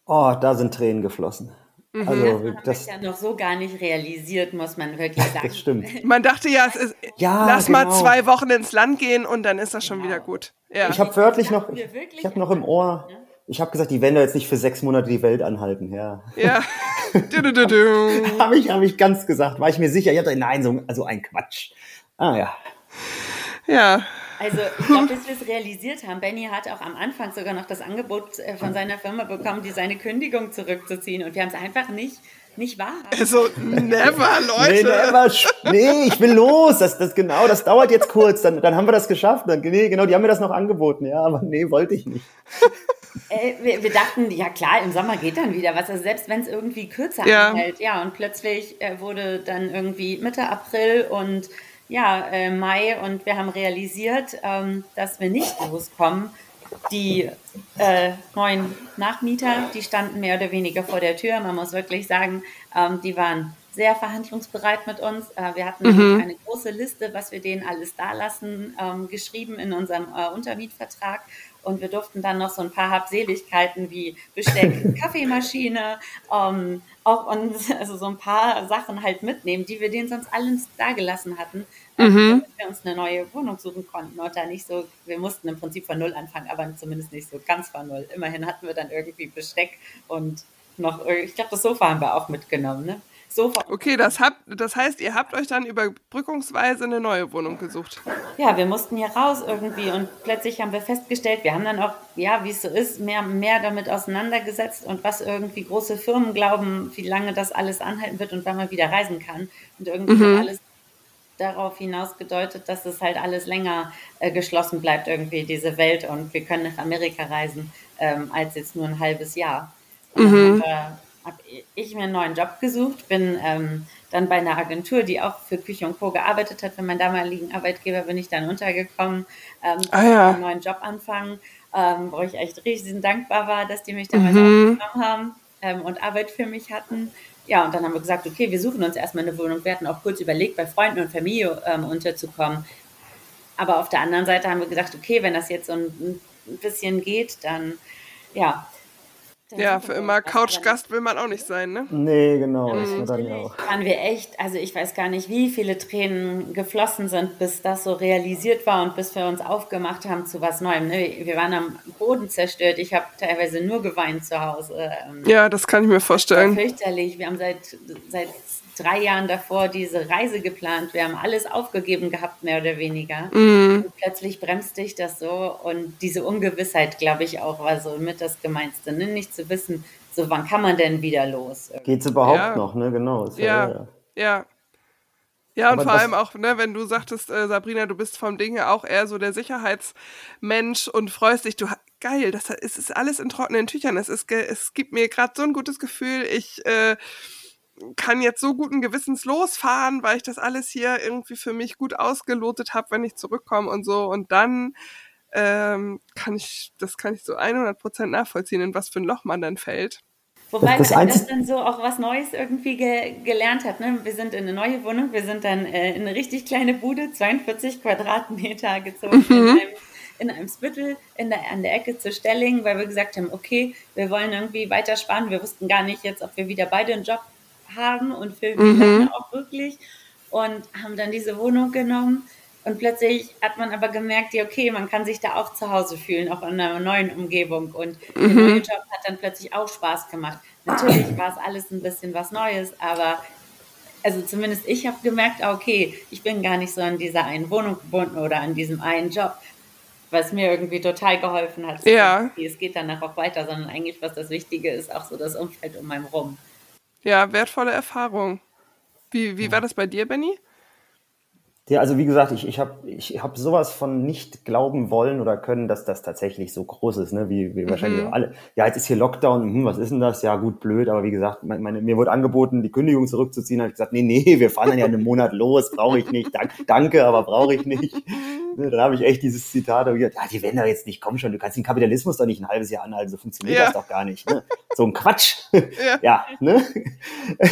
Oh, da sind Tränen geflossen. Mhm. Also, das, das ja noch so gar nicht realisiert, muss man wirklich sagen. Das stimmt. Man dachte ja, es ist, ja lass genau. mal zwei Wochen ins Land gehen und dann ist das schon genau. wieder gut. Ja. Ich habe wörtlich noch, ich, ich habe noch im Ohr, ich habe gesagt, die werden da jetzt nicht für sechs Monate die Welt anhalten. Ja. Ja. habe ich, hab ich ganz gesagt, war ich mir sicher. Ich hatte, nein, so also ein Quatsch. Ah ja. Ja. Also ich glaube, dass wir es realisiert haben. Benny hat auch am Anfang sogar noch das Angebot äh, von seiner Firma bekommen, die seine Kündigung zurückzuziehen. Und wir haben es einfach nicht nicht wahr? Also, never, Leute. Nee, never. Nee, ich will los. Das, das, genau, das dauert jetzt kurz. Dann, dann haben wir das geschafft. Dann, nee, genau, die haben mir das noch angeboten. Ja, aber nee, wollte ich nicht. Äh, wir, wir, dachten, ja klar, im Sommer geht dann wieder was. Also selbst wenn es irgendwie kürzer ja. anhält. Ja, und plötzlich äh, wurde dann irgendwie Mitte April und ja, äh, Mai und wir haben realisiert, ähm, dass wir nicht loskommen. Die äh, neuen Nachmieter, die standen mehr oder weniger vor der Tür. Man muss wirklich sagen, ähm, die waren sehr verhandlungsbereit mit uns. Äh, wir hatten mhm. eine große Liste, was wir denen alles dalassen, ähm, geschrieben in unserem äh, Untermietvertrag. Und wir durften dann noch so ein paar Habseligkeiten wie Besteck, Kaffeemaschine, ähm, auch uns, also so ein paar Sachen halt mitnehmen, die wir denen sonst alles dagelassen hatten, mhm. damit wir uns eine neue Wohnung suchen konnten und da nicht so, wir mussten im Prinzip von Null anfangen, aber zumindest nicht so ganz von Null. Immerhin hatten wir dann irgendwie Besteck und noch, ich glaube, das Sofa haben wir auch mitgenommen, ne? Sofa. Okay, das, habt, das heißt, ihr habt euch dann überbrückungsweise eine neue Wohnung gesucht. Ja, wir mussten hier raus irgendwie und plötzlich haben wir festgestellt, wir haben dann auch, ja, wie es so ist, mehr, mehr damit auseinandergesetzt und was irgendwie große Firmen glauben, wie lange das alles anhalten wird und wann man wieder reisen kann. Und irgendwie mhm. alles darauf hinausgedeutet, dass es halt alles länger äh, geschlossen bleibt, irgendwie diese Welt und wir können nach Amerika reisen, ähm, als jetzt nur ein halbes Jahr. Mhm. Und, äh, habe ich mir einen neuen Job gesucht, bin ähm, dann bei einer Agentur, die auch für Küche und Co. gearbeitet hat. Für meinen damaligen Arbeitgeber bin ich dann untergekommen, ähm, ah, ja. einen neuen Job anfangen, ähm, wo ich echt riesig dankbar war, dass die mich damals mhm. aufgenommen haben ähm, und Arbeit für mich hatten. Ja, und dann haben wir gesagt, okay, wir suchen uns erstmal eine Wohnung. Wir hatten auch kurz überlegt, bei Freunden und Familie ähm, unterzukommen. Aber auf der anderen Seite haben wir gesagt, okay, wenn das jetzt so ein, ein bisschen geht, dann ja, ja, für immer Couchgast will man auch nicht sein, ne? Nee, genau. Das mhm. dann ja auch. waren wir echt, also ich weiß gar nicht, wie viele Tränen geflossen sind, bis das so realisiert war und bis wir uns aufgemacht haben zu was Neuem. Ne? Wir waren am Boden zerstört. Ich habe teilweise nur geweint zu Hause. Ähm. Ja, das kann ich mir vorstellen. fürchterlich. Wir haben seit, seit drei Jahren davor diese Reise geplant. Wir haben alles aufgegeben gehabt, mehr oder weniger. Mm. Und plötzlich bremst dich das so. Und diese Ungewissheit, glaube ich, auch war so mit das Gemeinste. Ne? Nicht zu wissen, so wann kann man denn wieder los? Geht es überhaupt ja. noch, ne? Genau. Ja, ja. ja. Ja, und Aber vor allem auch, ne, wenn du sagtest, äh, Sabrina, du bist vom Ding her auch eher so der Sicherheitsmensch und freust dich, du geil, das ist, ist alles in trockenen Tüchern. Es ist, es gibt mir gerade so ein gutes Gefühl. Ich äh, kann jetzt so guten Gewissens losfahren, weil ich das alles hier irgendwie für mich gut ausgelotet habe, wenn ich zurückkomme und so. Und dann ähm, kann ich, das kann ich so 100 Prozent nachvollziehen, in was für ein Loch man dann fällt. Wobei das, das, das dann so auch was Neues irgendwie ge gelernt hat. Ne? Wir sind in eine neue Wohnung, wir sind dann äh, in eine richtig kleine Bude, 42 Quadratmeter gezogen mhm. in einem in einem Spittel in der, an der Ecke zu Stelling, weil wir gesagt haben, okay, wir wollen irgendwie weiter sparen. Wir wussten gar nicht jetzt, ob wir wieder beide einen Job haben und für wie mhm. auch wirklich und haben dann diese Wohnung genommen. Und plötzlich hat man aber gemerkt, ja, okay, man kann sich da auch zu Hause fühlen, auch in einer neuen Umgebung. Und mhm. der neue Job hat dann plötzlich auch Spaß gemacht. Natürlich war es alles ein bisschen was Neues, aber also zumindest ich habe gemerkt, ah, okay, ich bin gar nicht so an dieser einen Wohnung gebunden oder an diesem einen Job, was mir irgendwie total geholfen hat. Ja. Es geht danach auch weiter, sondern eigentlich, was das Wichtige ist, auch so das Umfeld um einen rum. Ja, wertvolle Erfahrung. Wie, wie war das bei dir, Benny? Ja, also wie gesagt, ich, ich habe ich hab sowas von nicht glauben wollen oder können, dass das tatsächlich so groß ist, ne? wie, wie wahrscheinlich mhm. alle. Ja, jetzt ist hier Lockdown, hm, was ist denn das? Ja, gut, blöd, aber wie gesagt, meine, mir wurde angeboten, die Kündigung zurückzuziehen. habe ich gesagt, nee, nee, wir fahren dann ja einen Monat los, brauche ich nicht. Dank, danke, aber brauche ich nicht. Ne, dann habe ich echt dieses Zitat gesagt, ja, die werden da jetzt nicht, komm schon, du kannst den Kapitalismus doch nicht ein halbes Jahr anhalten, so funktioniert ja. das doch gar nicht. Ne? So ein Quatsch. Ja, ja ne?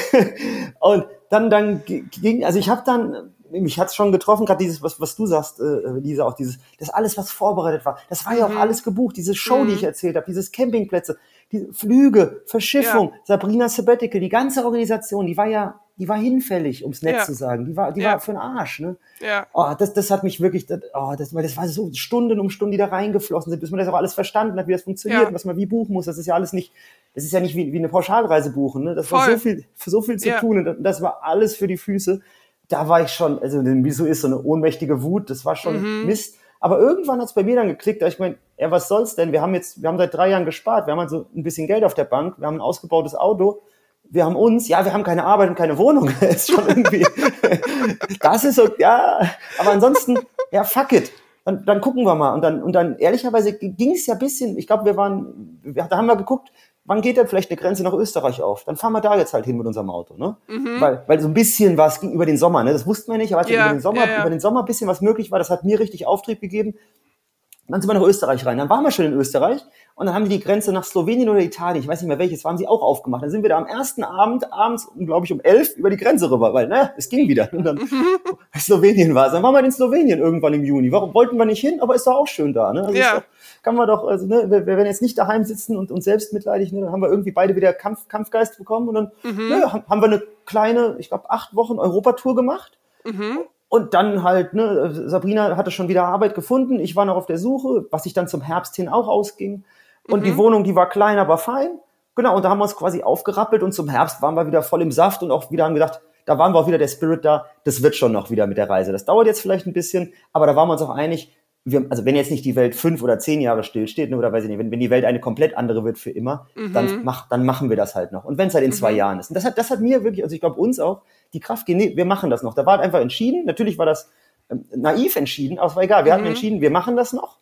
Und dann, dann ging, also ich habe dann mich hat's schon getroffen, gerade dieses, was, was du sagst, äh, Lisa, auch dieses, das alles, was vorbereitet war, das war ja auch mhm. alles gebucht, diese Show, mhm. die ich erzählt habe, dieses Campingplätze, die Flüge, Verschiffung, ja. Sabrina Sabbatical, die ganze Organisation, die war ja, die war hinfällig, ums Netz ja. zu sagen, die war, die ja. war für den Arsch, ne? Ja. Oh, das, das hat mich wirklich, das, oh, das, das war so Stunden um Stunden, die da reingeflossen sind, bis man das auch alles verstanden hat, wie das funktioniert, was man wie buchen muss. Das ist ja alles nicht, das ist ja nicht wie, wie eine Pauschalreise buchen, ne? Das Voll. war so viel, so viel zu tun und das war alles für die Füße da war ich schon, also wieso ist so eine ohnmächtige Wut, das war schon mhm. Mist. Aber irgendwann hat es bei mir dann geklickt, da ich meine, ja, was soll's denn? Wir haben jetzt, wir haben seit drei Jahren gespart, wir haben also ein bisschen Geld auf der Bank, wir haben ein ausgebautes Auto, wir haben uns, ja, wir haben keine Arbeit und keine Wohnung. ist schon irgendwie, das ist so, ja, aber ansonsten, ja, fuck it. Dann, dann gucken wir mal. Und dann, und dann ehrlicherweise ging es ja bisschen, ich glaube, wir waren, wir, da haben wir geguckt, wann geht denn vielleicht eine Grenze nach Österreich auf? Dann fahren wir da jetzt halt hin mit unserem Auto, ne? Mhm. Weil, weil so ein bisschen was ging über den Sommer, ne? Das wussten wir nicht, aber ja, über den Sommer, ja, ja. über den Sommer ein bisschen was möglich war, das hat mir richtig Auftrieb gegeben. Dann sind wir nach Österreich rein. Dann waren wir schon in Österreich und dann haben die die Grenze nach Slowenien oder Italien, ich weiß nicht mehr welches, waren sie auch aufgemacht. Dann sind wir da am ersten Abend, abends, glaube ich, um elf über die Grenze rüber, weil, ne, es ging wieder. Und dann mhm. Slowenien war es. Dann waren wir in Slowenien irgendwann im Juni. Warum wollten wir nicht hin? Aber ist doch auch schön da, ne? Also ja. Doch, kann man doch, also, ne, wir, wir werden jetzt nicht daheim sitzen und uns selbst mitleidig, ne, dann haben wir irgendwie beide wieder Kampf, Kampfgeist bekommen und dann mhm. ne, haben wir eine kleine, ich glaube, acht Wochen Europatour gemacht. Mhm. Und dann halt, ne, Sabrina hatte schon wieder Arbeit gefunden, ich war noch auf der Suche, was sich dann zum Herbst hin auch ausging. Und mhm. die Wohnung, die war klein, aber fein. Genau, und da haben wir uns quasi aufgerappelt und zum Herbst waren wir wieder voll im Saft und auch wieder haben gedacht, da waren wir auch wieder der Spirit da, das wird schon noch wieder mit der Reise. Das dauert jetzt vielleicht ein bisschen, aber da waren wir uns auch einig, wir, also wenn jetzt nicht die Welt fünf oder zehn Jahre stillsteht, ne, oder weiß ich nicht, wenn, wenn die Welt eine komplett andere wird für immer, mhm. dann, mach, dann machen wir das halt noch. Und wenn es halt in zwei mhm. Jahren ist. Und das hat, das hat mir wirklich, also ich glaube uns auch, die Kraft gegeben, nee, wir machen das noch. Da war halt einfach entschieden. Natürlich war das ähm, naiv entschieden, aber es war egal. Wir mhm. hatten entschieden, wir machen das noch.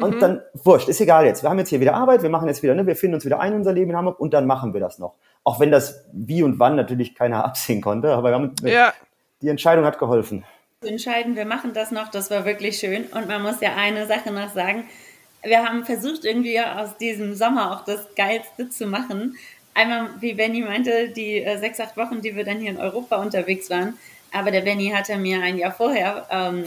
Und mhm. dann, wurscht, ist egal jetzt. Wir haben jetzt hier wieder Arbeit, wir machen jetzt wieder, ne, wir finden uns wieder ein in unser Leben in Hamburg und dann machen wir das noch. Auch wenn das wie und wann natürlich keiner absehen konnte, aber wir haben, ja. die Entscheidung hat geholfen entscheiden, wir machen das noch, das war wirklich schön. Und man muss ja eine Sache noch sagen, wir haben versucht, irgendwie aus diesem Sommer auch das Geilste zu machen. Einmal, wie Benny meinte, die äh, sechs, acht Wochen, die wir dann hier in Europa unterwegs waren. Aber der Benny hatte mir ein Jahr vorher ähm,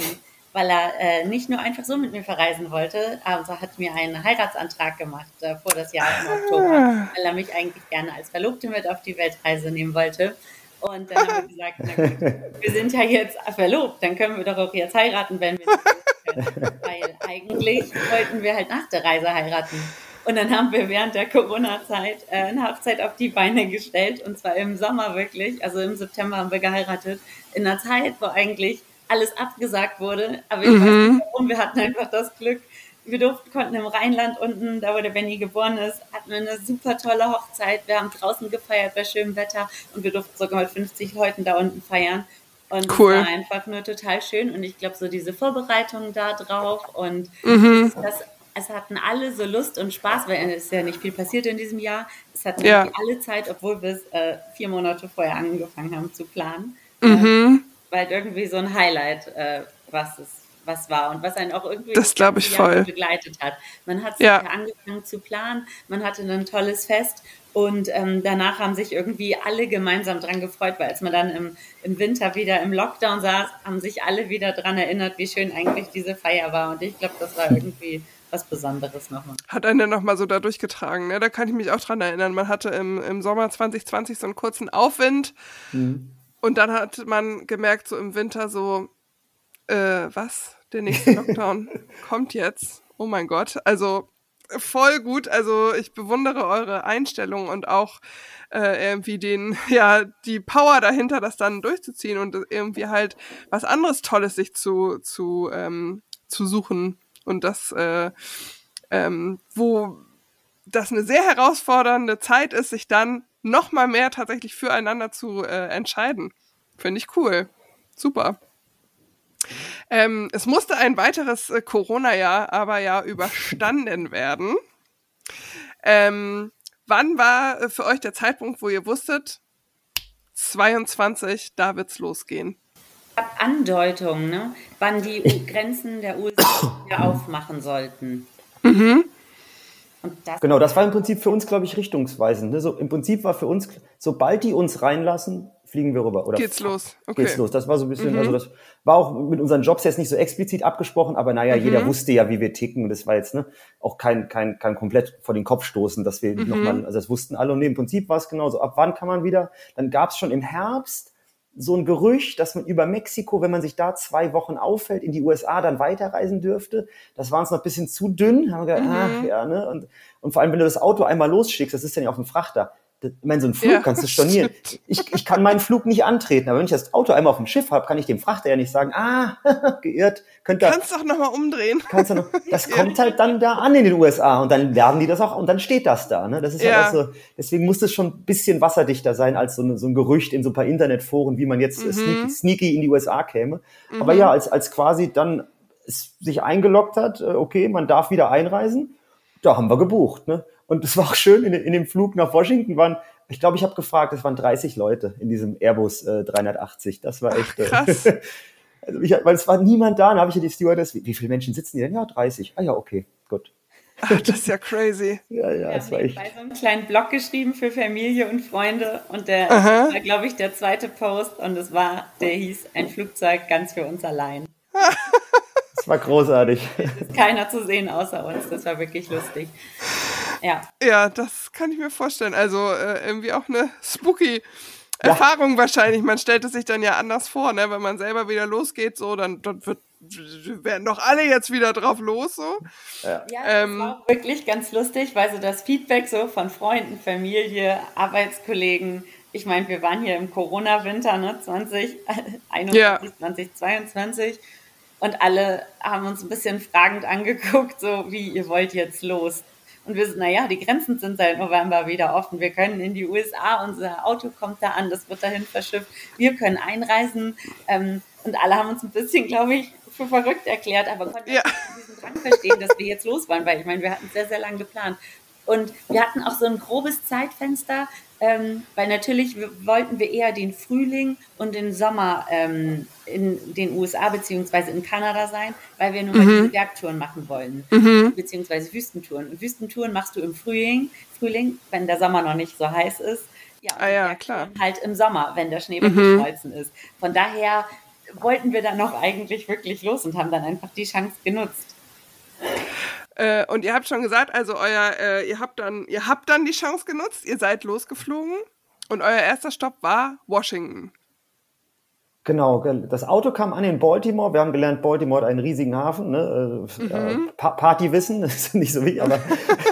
weil er äh, nicht nur einfach so mit mir verreisen wollte, also hat mir einen Heiratsantrag gemacht äh, vor das Jahr im Oktober, ah. weil er mich eigentlich gerne als Verlobte mit auf die Weltreise nehmen wollte. Und dann haben wir gesagt, na gut, wir sind ja jetzt verlobt, dann können wir doch auch jetzt heiraten, wenn wir nicht können. Weil eigentlich wollten wir halt nach der Reise heiraten. Und dann haben wir während der Corona-Zeit äh, eine Hochzeit auf die Beine gestellt. Und zwar im Sommer wirklich. Also im September haben wir geheiratet. In einer Zeit, wo eigentlich alles abgesagt wurde. Aber ich mhm. weiß nicht warum. Wir hatten einfach das Glück. Wir durften, konnten im Rheinland unten, da wo der Benny geboren ist, hatten wir eine super tolle Hochzeit. Wir haben draußen gefeiert bei schönem Wetter und wir durften sogar mit 50 Leuten da unten feiern. Und cool. es war einfach nur total schön. Und ich glaube, so diese Vorbereitungen da drauf und mhm. das es hatten alle so Lust und Spaß, weil es ist ja nicht viel passiert in diesem Jahr. Es hatten ja. alle Zeit, obwohl wir es äh, vier Monate vorher angefangen haben zu planen. Mhm. Äh, weil irgendwie so ein Highlight, äh, was es was war und was einen auch irgendwie das glaube ich voll begleitet hat. Man hat ja. angefangen zu planen, man hatte ein tolles Fest und ähm, danach haben sich irgendwie alle gemeinsam dran gefreut, weil als man dann im, im Winter wieder im Lockdown saß, haben sich alle wieder dran erinnert, wie schön eigentlich diese Feier war. Und ich glaube, das war irgendwie was Besonderes nochmal. Hat einen nochmal so da durchgetragen, ne? Da kann ich mich auch dran erinnern. Man hatte im, im Sommer 2020 so einen kurzen Aufwind mhm. und dann hat man gemerkt, so im Winter so, äh, was? Der nächste Lockdown kommt jetzt. Oh mein Gott. Also voll gut. Also ich bewundere eure Einstellung und auch äh, irgendwie den, ja, die Power dahinter, das dann durchzuziehen und irgendwie halt was anderes Tolles sich zu, zu, ähm, zu suchen. Und das, äh, ähm, wo das eine sehr herausfordernde Zeit ist, sich dann noch mal mehr tatsächlich füreinander zu äh, entscheiden. Finde ich cool. Super. Ähm, es musste ein weiteres äh, Corona-Jahr aber ja überstanden werden. Ähm, wann war äh, für euch der Zeitpunkt, wo ihr wusstet, 22, da wird's losgehen? Andeutungen, ne, wann die Grenzen der USA wieder aufmachen sollten. Mhm. Das genau, das war im Prinzip für uns, glaube ich, richtungsweisend. Ne? So, Im Prinzip war für uns, sobald die uns reinlassen, fliegen wir rüber. Oder geht's los. Okay. Geht's los. Das war so ein bisschen, mhm. also das war auch mit unseren Jobs jetzt nicht so explizit abgesprochen, aber naja, mhm. jeder wusste ja, wie wir ticken. Und das war jetzt ne, auch kein, kein, kein komplett vor den Kopf stoßen, dass wir mhm. nochmal, also das wussten alle. Und im Prinzip war es genauso. Ab wann kann man wieder? Dann gab es schon im Herbst so ein Gerücht, dass man über Mexiko, wenn man sich da zwei Wochen aufhält, in die USA dann weiterreisen dürfte. Das war uns noch ein bisschen zu dünn. Haben wir gedacht, mhm. ach, ja, ne? Und, und vor allem, wenn du das Auto einmal losschickst, das ist ja nicht auf dem Frachter, ich meine, so einen Flug ja, kannst du stornieren. Ich, ich kann meinen Flug nicht antreten, aber wenn ich das Auto einmal auf dem Schiff habe, kann ich dem Frachter ja nicht sagen, ah, geirrt, könnt ihr. Kannst doch nochmal umdrehen. Kannst du noch, das kommt halt dann da an in den USA und dann werden die das auch und dann steht das da. Ne? Das ist ja. halt auch so, deswegen muss das schon ein bisschen wasserdichter sein als so, eine, so ein Gerücht in so ein paar Internetforen, wie man jetzt mhm. sneaky, sneaky, in die USA käme. Mhm. Aber ja, als, als quasi dann es sich eingeloggt hat, äh, okay, man darf wieder einreisen, da haben wir gebucht. Ne? Und es war auch schön, in, in, dem Flug nach Washington waren, ich glaube, ich habe gefragt, es waren 30 Leute in diesem Airbus äh, 380. Das war echt. Äh, Krass. also ich, weil es war niemand da, dann habe ich ja die Stewardess, wie, wie viele Menschen sitzen die denn? Ja, 30. Ah ja, okay, gut. Ach, das ist ja crazy. ja, ja, das war echt. bei so einem kleinen Blog geschrieben für Familie und Freunde und der Aha. war, glaube ich, der zweite Post und es war, der hieß ein Flugzeug ganz für uns allein. das war großartig. Es ist keiner zu sehen außer uns. Das war wirklich lustig. Ja. Ja, das kann ich mir vorstellen. Also äh, irgendwie auch eine spooky Erfahrung ja. wahrscheinlich. Man stellt es sich dann ja anders vor, ne? Wenn man selber wieder losgeht, so, dann, dann wird, werden doch alle jetzt wieder drauf los, so. Ja, ja das ähm, war wirklich ganz lustig, weil so das Feedback so von Freunden, Familie, Arbeitskollegen, ich meine, wir waren hier im Corona-Winter, ne, 2021, ja. 2022 und alle haben uns ein bisschen fragend angeguckt, so wie ihr wollt jetzt los. Und wir sind, naja, die Grenzen sind seit November wieder offen. Wir können in die USA, unser Auto kommt da an, das wird dahin verschifft. Wir können einreisen. Ähm, und alle haben uns ein bisschen, glaube ich, für verrückt erklärt, aber konnten ja. diesen Drang verstehen, dass wir jetzt los waren, weil ich meine, wir hatten sehr, sehr lange geplant. Und wir hatten auch so ein grobes Zeitfenster, ähm, weil natürlich wollten wir eher den Frühling und den Sommer ähm, in den USA beziehungsweise in Kanada sein, weil wir nur mal mhm. diese Bergtouren machen wollen, mhm. beziehungsweise Wüstentouren. Und Wüstentouren machst du im Frühling, Frühling, wenn der Sommer noch nicht so heiß ist. Ja, ah, ja klar. Halt im Sommer, wenn der Schnee mhm. geschmolzen ist. Von daher wollten wir dann noch eigentlich wirklich los und haben dann einfach die Chance genutzt. Äh, und ihr habt schon gesagt, also euer, äh, ihr habt dann, ihr habt dann die Chance genutzt, ihr seid losgeflogen und euer erster Stopp war Washington. Genau, das Auto kam an in Baltimore. Wir haben gelernt, Baltimore hat einen riesigen Hafen. Ne? Äh, mhm. Pa Partywissen, das ist nicht so wichtig, aber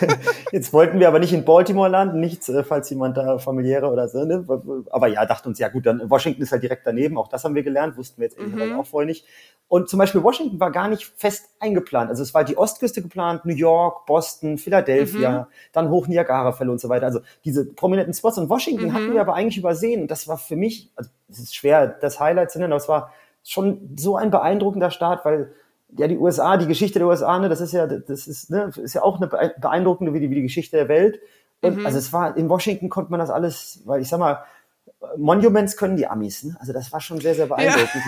jetzt wollten wir aber nicht in Baltimore landen, nichts, äh, falls jemand da familiäre oder so. Ne? Aber ja, dachten uns, ja gut, dann Washington ist halt direkt daneben, auch das haben wir gelernt, wussten wir jetzt mhm. auch vorher nicht. Und zum Beispiel Washington war gar nicht fest eingeplant. Also es war die Ostküste geplant, New York, Boston, Philadelphia, mhm. dann hoch Niagara-Fälle und so weiter. Also diese prominenten Spots. Und Washington mhm. hatten wir aber eigentlich übersehen. Und das war für mich, also es ist schwer, das Highlight zu nennen, aber es war schon so ein beeindruckender Start, weil ja die USA, die Geschichte der USA, ne, das ist ja, das ist, ne, ist ja auch eine beeindruckende wie die, wie die Geschichte der Welt. Und mhm. also es war, in Washington konnte man das alles, weil ich sag mal, Monuments können die Amis, ne? Also das war schon sehr, sehr beeindruckend.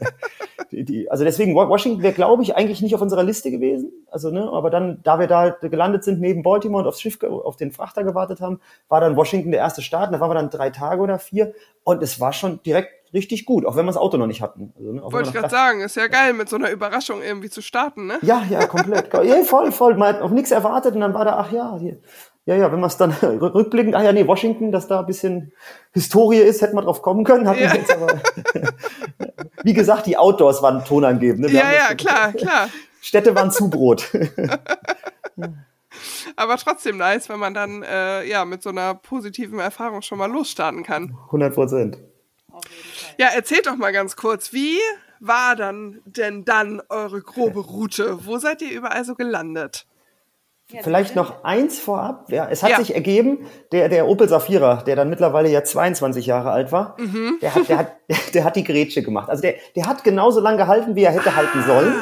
Ja. die, also deswegen, Washington wäre, glaube ich, eigentlich nicht auf unserer Liste gewesen. Also, ne, aber dann, da wir da gelandet sind neben Baltimore und aufs Schiff, auf den Frachter gewartet haben, war dann Washington der erste Start. da waren wir dann drei Tage oder vier. Und es war schon direkt richtig gut, auch wenn wir das Auto noch nicht hatten. Also, ne, Wollte ich gerade sagen, ist ja geil, mit so einer Überraschung irgendwie zu starten, ne? Ja, ja, komplett. ja, voll, voll. Man hat auf nichts erwartet und dann war da, ach ja, hier, ja, ja, wenn man es dann rückblickend, ah ja, nee, Washington, dass da ein bisschen Historie ist, hätte man drauf kommen können. Hat ja. jetzt aber, wie gesagt, die Outdoors waren tonangebend. Ne? ja, ja, klar, klar. Städte waren Zubrot. aber trotzdem nice, wenn man dann äh, ja mit so einer positiven Erfahrung schon mal losstarten kann. 100 Prozent. Ja, erzählt doch mal ganz kurz, wie war dann denn dann eure grobe Route? Wo seid ihr überall so gelandet? Vielleicht noch eins vorab. Ja, es hat ja. sich ergeben, der, der Opel Safira, der dann mittlerweile ja 22 Jahre alt war, mhm. der, hat, der, hat, der hat die Grätsche gemacht. Also der, der hat genauso lange gehalten, wie er hätte ah. halten sollen.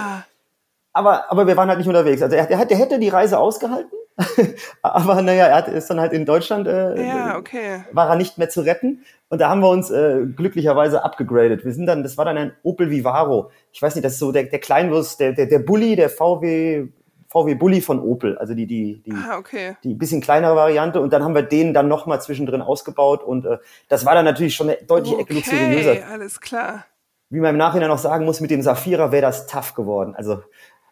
Aber, aber wir waren halt nicht unterwegs. Also er, der, der hätte die Reise ausgehalten. aber naja, er hat, ist dann halt in Deutschland, äh, ja, okay. war er nicht mehr zu retten. Und da haben wir uns äh, glücklicherweise abgegradet. Wir sind dann, das war dann ein Opel Vivaro. Ich weiß nicht, das ist so der, der Kleinwurst, der, der, der Bulli, der VW VW Bulli von Opel, also die die die ah, okay. die bisschen kleinere Variante und dann haben wir den dann noch mal zwischendrin ausgebaut und äh, das war dann natürlich schon eine deutlich okay, luxuriöser. alles klar. Wie man im Nachhinein noch sagen muss, mit dem Safira wäre das tough geworden. Also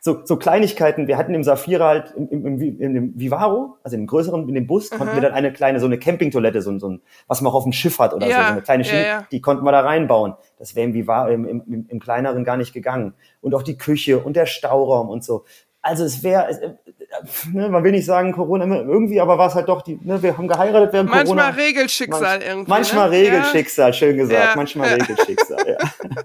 so, so Kleinigkeiten. Wir hatten im Safira halt im, im, im, dem Vivaro, also im größeren, in dem Bus, konnten wir dann eine kleine, so eine Campingtoilette, so, so ein, was man auch auf dem Schiff hat oder ja, so, so eine kleine Schiene, ja, ja. die konnten wir da reinbauen. Das wäre im Vivaro, im, im, im kleineren gar nicht gegangen. Und auch die Küche und der Stauraum und so also es wäre, äh, ne, man will nicht sagen Corona irgendwie, aber war es halt doch die, ne, wir haben geheiratet während manchmal Corona. Manchmal Regelschicksal Manch, irgendwie. Manchmal ne? Regelschicksal, ja. schön gesagt, ja. manchmal Regelschicksal, ja.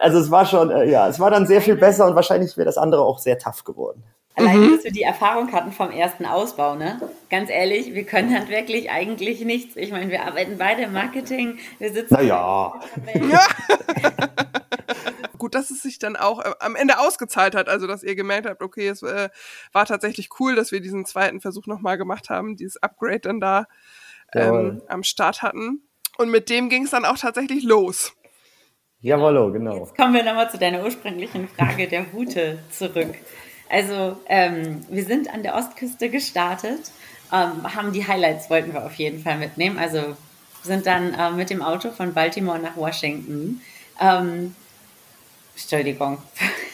Also es war schon, äh, ja, es war dann sehr viel besser und wahrscheinlich wäre das andere auch sehr tough geworden. Allein, mhm. dass wir die Erfahrung hatten vom ersten Ausbau, ne? Ganz ehrlich, wir können halt wirklich eigentlich nichts. Ich meine, wir arbeiten beide im Marketing, wir sitzen. Naja. Ja. Dass es sich dann auch äh, am Ende ausgezahlt hat, also dass ihr gemerkt habt, okay, es äh, war tatsächlich cool, dass wir diesen zweiten Versuch nochmal gemacht haben, dieses Upgrade dann da ähm, am Start hatten. Und mit dem ging es dann auch tatsächlich los. Jawollo, genau. Jetzt kommen wir nochmal zu deiner ursprünglichen Frage der Route zurück. Also ähm, wir sind an der Ostküste gestartet, ähm, haben die Highlights wollten wir auf jeden Fall mitnehmen. Also sind dann äh, mit dem Auto von Baltimore nach Washington. Ähm, Entschuldigung,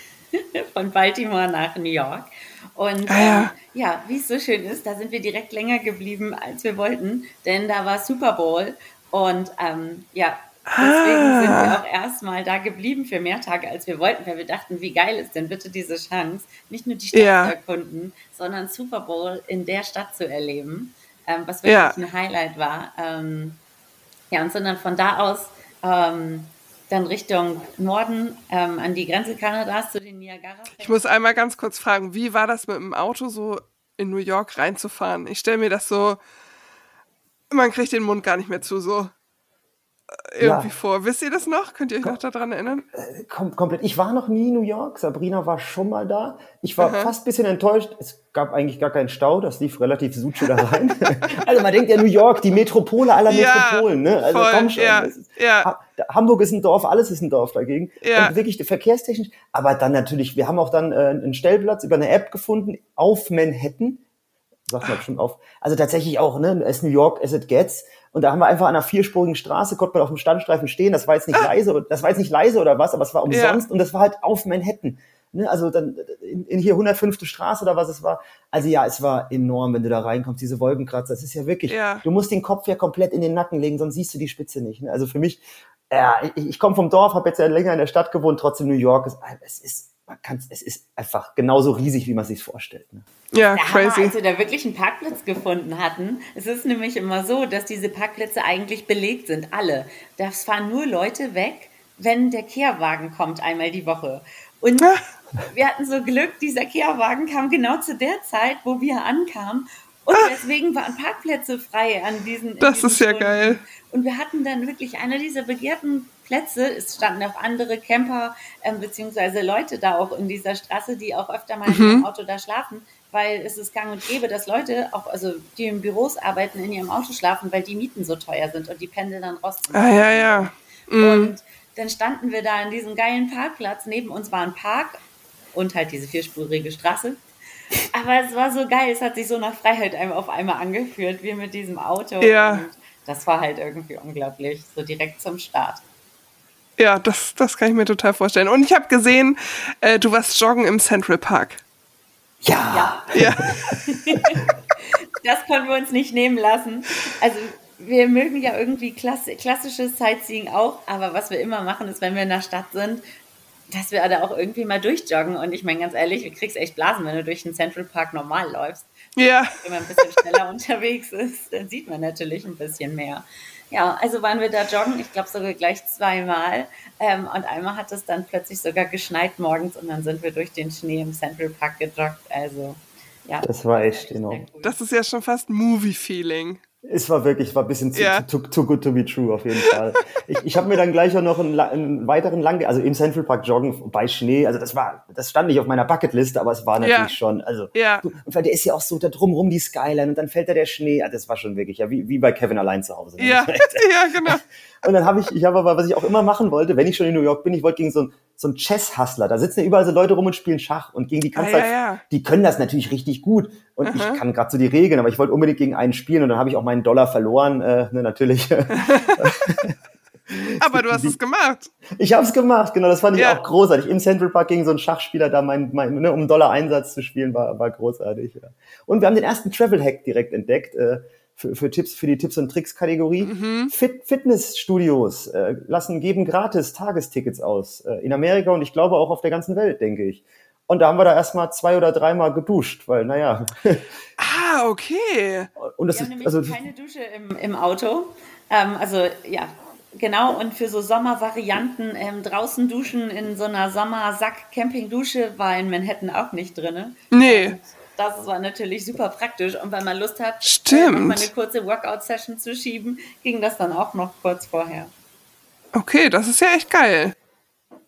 von Baltimore nach New York. Und ah, ja, ähm, ja wie es so schön ist, da sind wir direkt länger geblieben, als wir wollten, denn da war Super Bowl und ähm, ja, deswegen ah. sind wir auch erstmal da geblieben für mehr Tage, als wir wollten, weil wir dachten, wie geil ist denn bitte diese Chance, nicht nur die Stadt ja. zu erkunden, sondern Super Bowl in der Stadt zu erleben, ähm, was wirklich ja. ein Highlight war. Ähm, ja, und sind dann von da aus ähm, dann Richtung Norden ähm, an die Grenze Kanadas zu den Niagara. Ich muss einmal ganz kurz fragen, wie war das mit dem Auto so in New York reinzufahren? Ich stelle mir das so, man kriegt den Mund gar nicht mehr zu, so irgendwie ja. vor. Wisst ihr das noch? Könnt ihr euch Kom noch daran erinnern? Äh, kom komplett. Ich war noch nie in New York. Sabrina war schon mal da. Ich war Aha. fast ein bisschen enttäuscht. Es gab eigentlich gar keinen Stau. Das lief relativ suche da rein. also man denkt ja New York, die Metropole aller ja, Metropolen. Ne? Also voll, komm schon. Ja, ja. Hamburg ist ein Dorf, alles ist ein Dorf dagegen. Ja. Und wirklich verkehrstechnisch. Aber dann natürlich, wir haben auch dann äh, einen Stellplatz über eine App gefunden auf Manhattan sagt man schon auf. Also tatsächlich auch, ne, as New York as it gets. Und da haben wir einfach an einer vierspurigen Straße, konnte man auf dem Standstreifen stehen. Das war jetzt nicht ah. leise, das war jetzt nicht leise oder was, aber es war umsonst ja. und das war halt auf Manhattan. Ne, also dann in, in hier 105. Straße oder was es war. Also ja, es war enorm, wenn du da reinkommst, diese Wolkenkratzer. Das ist ja wirklich, ja. du musst den Kopf ja komplett in den Nacken legen, sonst siehst du die Spitze nicht. Ne? Also für mich, ja, ich, ich komme vom Dorf, habe jetzt ja länger in der Stadt gewohnt, trotzdem New York. Ist, es ist man kann es ist einfach genauso riesig, wie man sich vorstellt. Ne? Ja, da crazy. Wir, als wir da wirklich einen Parkplatz gefunden hatten, es ist nämlich immer so, dass diese Parkplätze eigentlich belegt sind, alle. Da fahren nur Leute weg, wenn der Kehrwagen kommt, einmal die Woche. Und wir hatten so Glück, dieser Kehrwagen kam genau zu der Zeit, wo wir ankamen. Und deswegen waren Parkplätze frei an diesen. Das diesen ist ja Stunden. geil. Und wir hatten dann wirklich einer dieser begehrten Plätze. Es standen auch andere Camper äh, beziehungsweise Leute da auch in dieser Straße, die auch öfter mal mhm. im Auto da schlafen, weil es ist gang und gäbe, dass Leute auch, also die in Büros arbeiten, in ihrem Auto schlafen, weil die Mieten so teuer sind und die pendeln dann raus. Ah, ja, ja. Mhm. Und dann standen wir da in diesem geilen Parkplatz. Neben uns war ein Park und halt diese vierspurige Straße. Aber es war so geil, es hat sich so nach Freiheit auf einmal angeführt, wie mit diesem Auto. Ja. Und das war halt irgendwie unglaublich, so direkt zum Start. Ja, das, das kann ich mir total vorstellen. Und ich habe gesehen, äh, du warst joggen im Central Park. Ja. Ja. ja. das konnten wir uns nicht nehmen lassen. Also wir mögen ja irgendwie klassisches Sightseeing auch, aber was wir immer machen, ist, wenn wir in der Stadt sind, dass wir da auch irgendwie mal durchjoggen. Und ich meine ganz ehrlich, du kriegst echt Blasen, wenn du durch den Central Park normal läufst. Ja. Wenn man ein bisschen schneller unterwegs ist, dann sieht man natürlich ein bisschen mehr. Ja, also waren wir da joggen, ich glaube sogar gleich zweimal. Ähm, und einmal hat es dann plötzlich sogar geschneit morgens und dann sind wir durch den Schnee im Central Park gejoggt. Also ja. Das war echt enorm. Das ist ja schon fast Movie-Feeling. Es war wirklich, war ein bisschen zu, ja. zu, too good to be true auf jeden Fall. ich ich habe mir dann gleich auch noch einen, einen weiteren lang, also im Central Park joggen bei Schnee. Also das war, das stand nicht auf meiner Bucketliste, aber es war natürlich ja. schon. Also ja. und weil der ist ja auch so da drumrum die Skyline und dann fällt da der Schnee. Ja, das war schon wirklich ja wie, wie bei Kevin allein zu Hause. Ja, ja genau. Und dann habe ich, ich habe aber, was ich auch immer machen wollte, wenn ich schon in New York bin, ich wollte gegen so ein so ein Chess-Hustler. Da sitzen ja überall so Leute rum und spielen Schach und gegen die kannst ah, halt, ja, ja. die können das natürlich richtig gut. Und Aha. ich kann gerade so die Regeln, aber ich wollte unbedingt gegen einen spielen und dann habe ich auch meinen Dollar verloren, äh, ne, natürlich. aber du hast es gemacht. Ich habe es gemacht, genau. Das fand ich ja. auch großartig. Im Central Park gegen so einen Schachspieler da mein, mein ne, um einen Dollar Einsatz zu spielen, war, war großartig. Ja. Und wir haben den ersten Travel Hack direkt entdeckt. Äh, für, für Tipps, für die Tipps und Tricks Kategorie. Mhm. Fit, Fitnessstudios äh, lassen, geben gratis Tagestickets aus äh, in Amerika und ich glaube auch auf der ganzen Welt, denke ich. Und da haben wir da erstmal zwei oder dreimal geduscht, weil, naja. Ah, okay. Und das wir ist, haben also keine Dusche im, im Auto. Ähm, also, ja, genau. Und für so Sommervarianten ähm, draußen duschen in so einer Sommersack-Campingdusche war in Manhattan auch nicht drin. Nee. Das war natürlich super praktisch. Und wenn man Lust hat, äh, Stimmt. mal eine kurze Workout-Session zu schieben, ging das dann auch noch kurz vorher. Okay, das ist ja echt geil.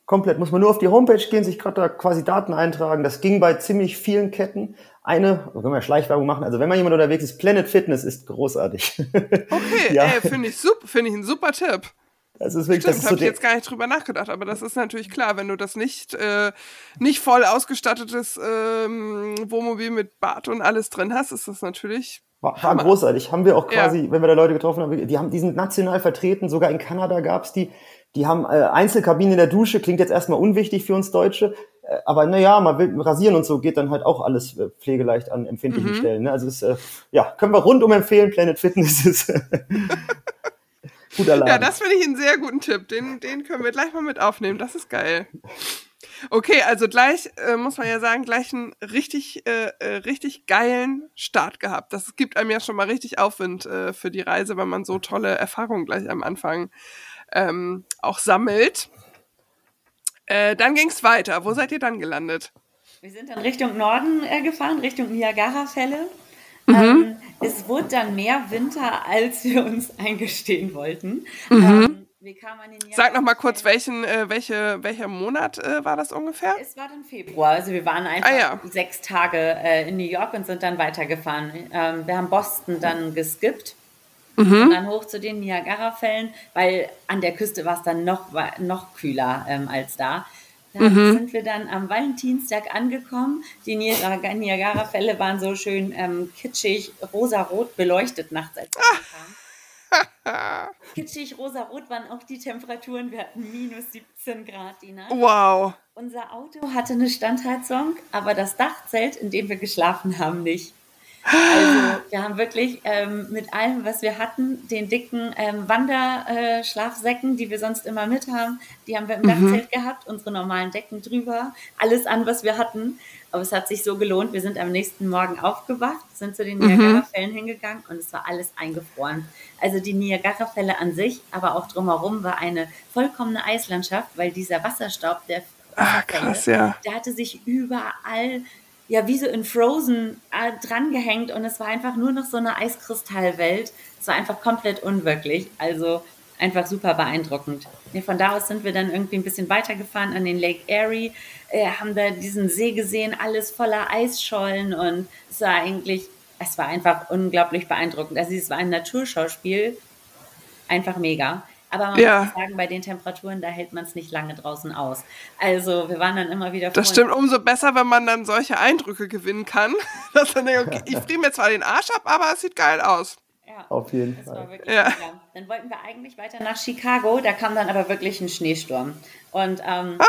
Komplett. Muss man nur auf die Homepage gehen, sich gerade da quasi Daten eintragen. Das ging bei ziemlich vielen Ketten. Eine, können wir Schleichwerbung machen. Also wenn man jemand unterwegs ist, Planet Fitness ist großartig. Okay, ja. finde ich, super, find ich ein super Tipp. Das ist wirklich, Stimmt, das habe so ich jetzt gar nicht drüber nachgedacht, aber das ist natürlich klar, wenn du das nicht, äh, nicht voll ausgestattetes ähm, Wohnmobil mit Bad und alles drin hast, ist das natürlich. War, war großartig. Haben wir auch quasi, ja. wenn wir da Leute getroffen haben, die haben, die sind national vertreten, sogar in Kanada gab's die. Die haben äh, Einzelkabinen in der Dusche, klingt jetzt erstmal unwichtig für uns Deutsche, äh, aber naja, man will rasieren und so geht dann halt auch alles äh, pflegeleicht an empfindlichen mhm. Stellen. Ne? Also es, äh, ja, können wir rundum empfehlen, Planet Fitness ist Guter Laden. Ja, das finde ich einen sehr guten Tipp. Den, den können wir gleich mal mit aufnehmen. Das ist geil. Okay, also gleich äh, muss man ja sagen, gleich einen richtig, äh, äh, richtig geilen Start gehabt. Das gibt einem ja schon mal richtig Aufwind äh, für die Reise, wenn man so tolle Erfahrungen gleich am Anfang ähm, auch sammelt. Äh, dann ging es weiter. Wo seid ihr dann gelandet? Wir sind dann Richtung Norden äh, gefahren, Richtung Niagara-Fälle. Mhm. Ähm, es wurde dann mehr Winter, als wir uns eingestehen wollten. Mhm. Ähm, Sag noch mal kurz, welchen, äh, welche, welcher Monat äh, war das ungefähr? Es war dann Februar. Also wir waren einfach ah, ja. sechs Tage äh, in New York und sind dann weitergefahren. Ähm, wir haben Boston dann geskippt. Mhm. Und dann hoch zu den Niagara-Fällen, weil an der Küste war es dann noch, noch kühler ähm, als da. Da mhm. sind wir dann am Valentinstag angekommen. Die Niagara-Fälle waren so schön ähm, kitschig, rosarot beleuchtet nachts, als wir kamen. kitschig, rosarot waren auch die Temperaturen. Wir hatten minus 17 Grad die Nacht. Wow. Unser Auto hatte eine Standheizung, aber das Dachzelt, in dem wir geschlafen haben, nicht. Also wir haben wirklich ähm, mit allem, was wir hatten, den dicken ähm, Wanderschlafsäcken, die wir sonst immer mit haben, die haben wir im mhm. Dachzelt gehabt, unsere normalen Decken drüber, alles an, was wir hatten. Aber es hat sich so gelohnt. Wir sind am nächsten Morgen aufgewacht, sind zu den mhm. Niagara-Fällen hingegangen und es war alles eingefroren. Also die Niagara-Fälle an sich, aber auch drumherum war eine vollkommene Eislandschaft, weil dieser Wasserstaub, der Ah, krass, ja. Der hatte sich überall ja wie so in Frozen äh, drangehängt und es war einfach nur noch so eine Eiskristallwelt. Es war einfach komplett unwirklich. Also einfach super beeindruckend. Ja, von da aus sind wir dann irgendwie ein bisschen weitergefahren an den Lake Erie, äh, haben da diesen See gesehen, alles voller Eisschollen und es war eigentlich, es war einfach unglaublich beeindruckend. Also es war ein Naturschauspiel, einfach mega. Aber man ja. muss sagen, bei den Temperaturen, da hält man es nicht lange draußen aus. Also wir waren dann immer wieder Das stimmt, umso besser, wenn man dann solche Eindrücke gewinnen kann. Dass man denkt, okay, ich friere mir zwar den Arsch ab, aber es sieht geil aus. Ja, Auf jeden Fall. ja. Dann wollten wir eigentlich weiter nach Chicago, da kam dann aber wirklich ein Schneesturm. Und ähm, ah.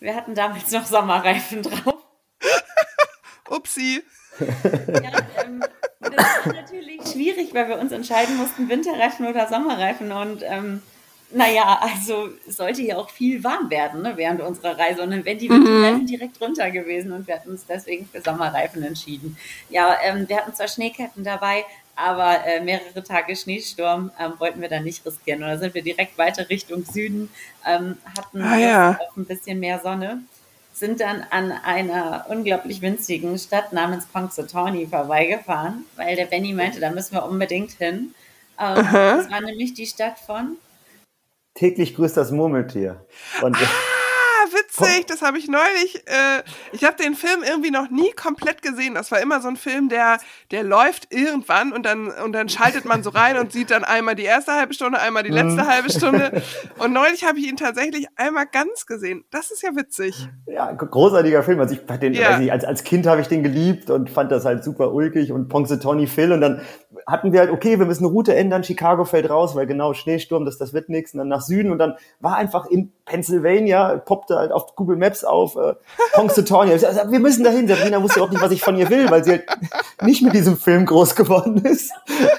wir hatten damals noch Sommerreifen drauf. Upsi. Ja, ähm, das war natürlich schwierig, weil wir uns entscheiden mussten, Winterreifen oder Sommerreifen. Und ähm, naja, also es sollte ja auch viel warm werden ne, während unserer Reise. Und dann wären die mhm. direkt runter gewesen und wir hatten uns deswegen für Sommerreifen entschieden. Ja, ähm, wir hatten zwar Schneeketten dabei, aber äh, mehrere Tage Schneesturm ähm, wollten wir dann nicht riskieren. Und da sind wir direkt weiter Richtung Süden, ähm, hatten ah, ja. auch ein bisschen mehr Sonne, sind dann an einer unglaublich winzigen Stadt namens Punxsutawney vorbeigefahren, weil der Benny meinte, da müssen wir unbedingt hin. Ähm, das war nämlich die Stadt von täglich grüßt das Murmeltier. Und ah, witzig, das habe ich neulich. Äh, ich habe den Film irgendwie noch nie komplett gesehen. Das war immer so ein Film, der, der läuft irgendwann und dann, und dann schaltet man so rein und sieht dann einmal die erste halbe Stunde, einmal die letzte mhm. halbe Stunde. Und neulich habe ich ihn tatsächlich einmal ganz gesehen. Das ist ja witzig. Ja, großartiger Film. Also ich den, ja. nicht, als, als Kind habe ich den geliebt und fand das halt super ulkig und Ponce Phil und dann hatten wir halt, okay, wir müssen eine Route ändern, Chicago fällt raus, weil genau Schneesturm, das, das wird nichts, und dann nach Süden und dann war einfach in Pennsylvania, poppte halt auf Google Maps auf, äh, Punxsutawney. Also, wir müssen dahin. Sabrina wusste überhaupt nicht, was ich von ihr will, weil sie halt nicht mit diesem Film groß geworden ist.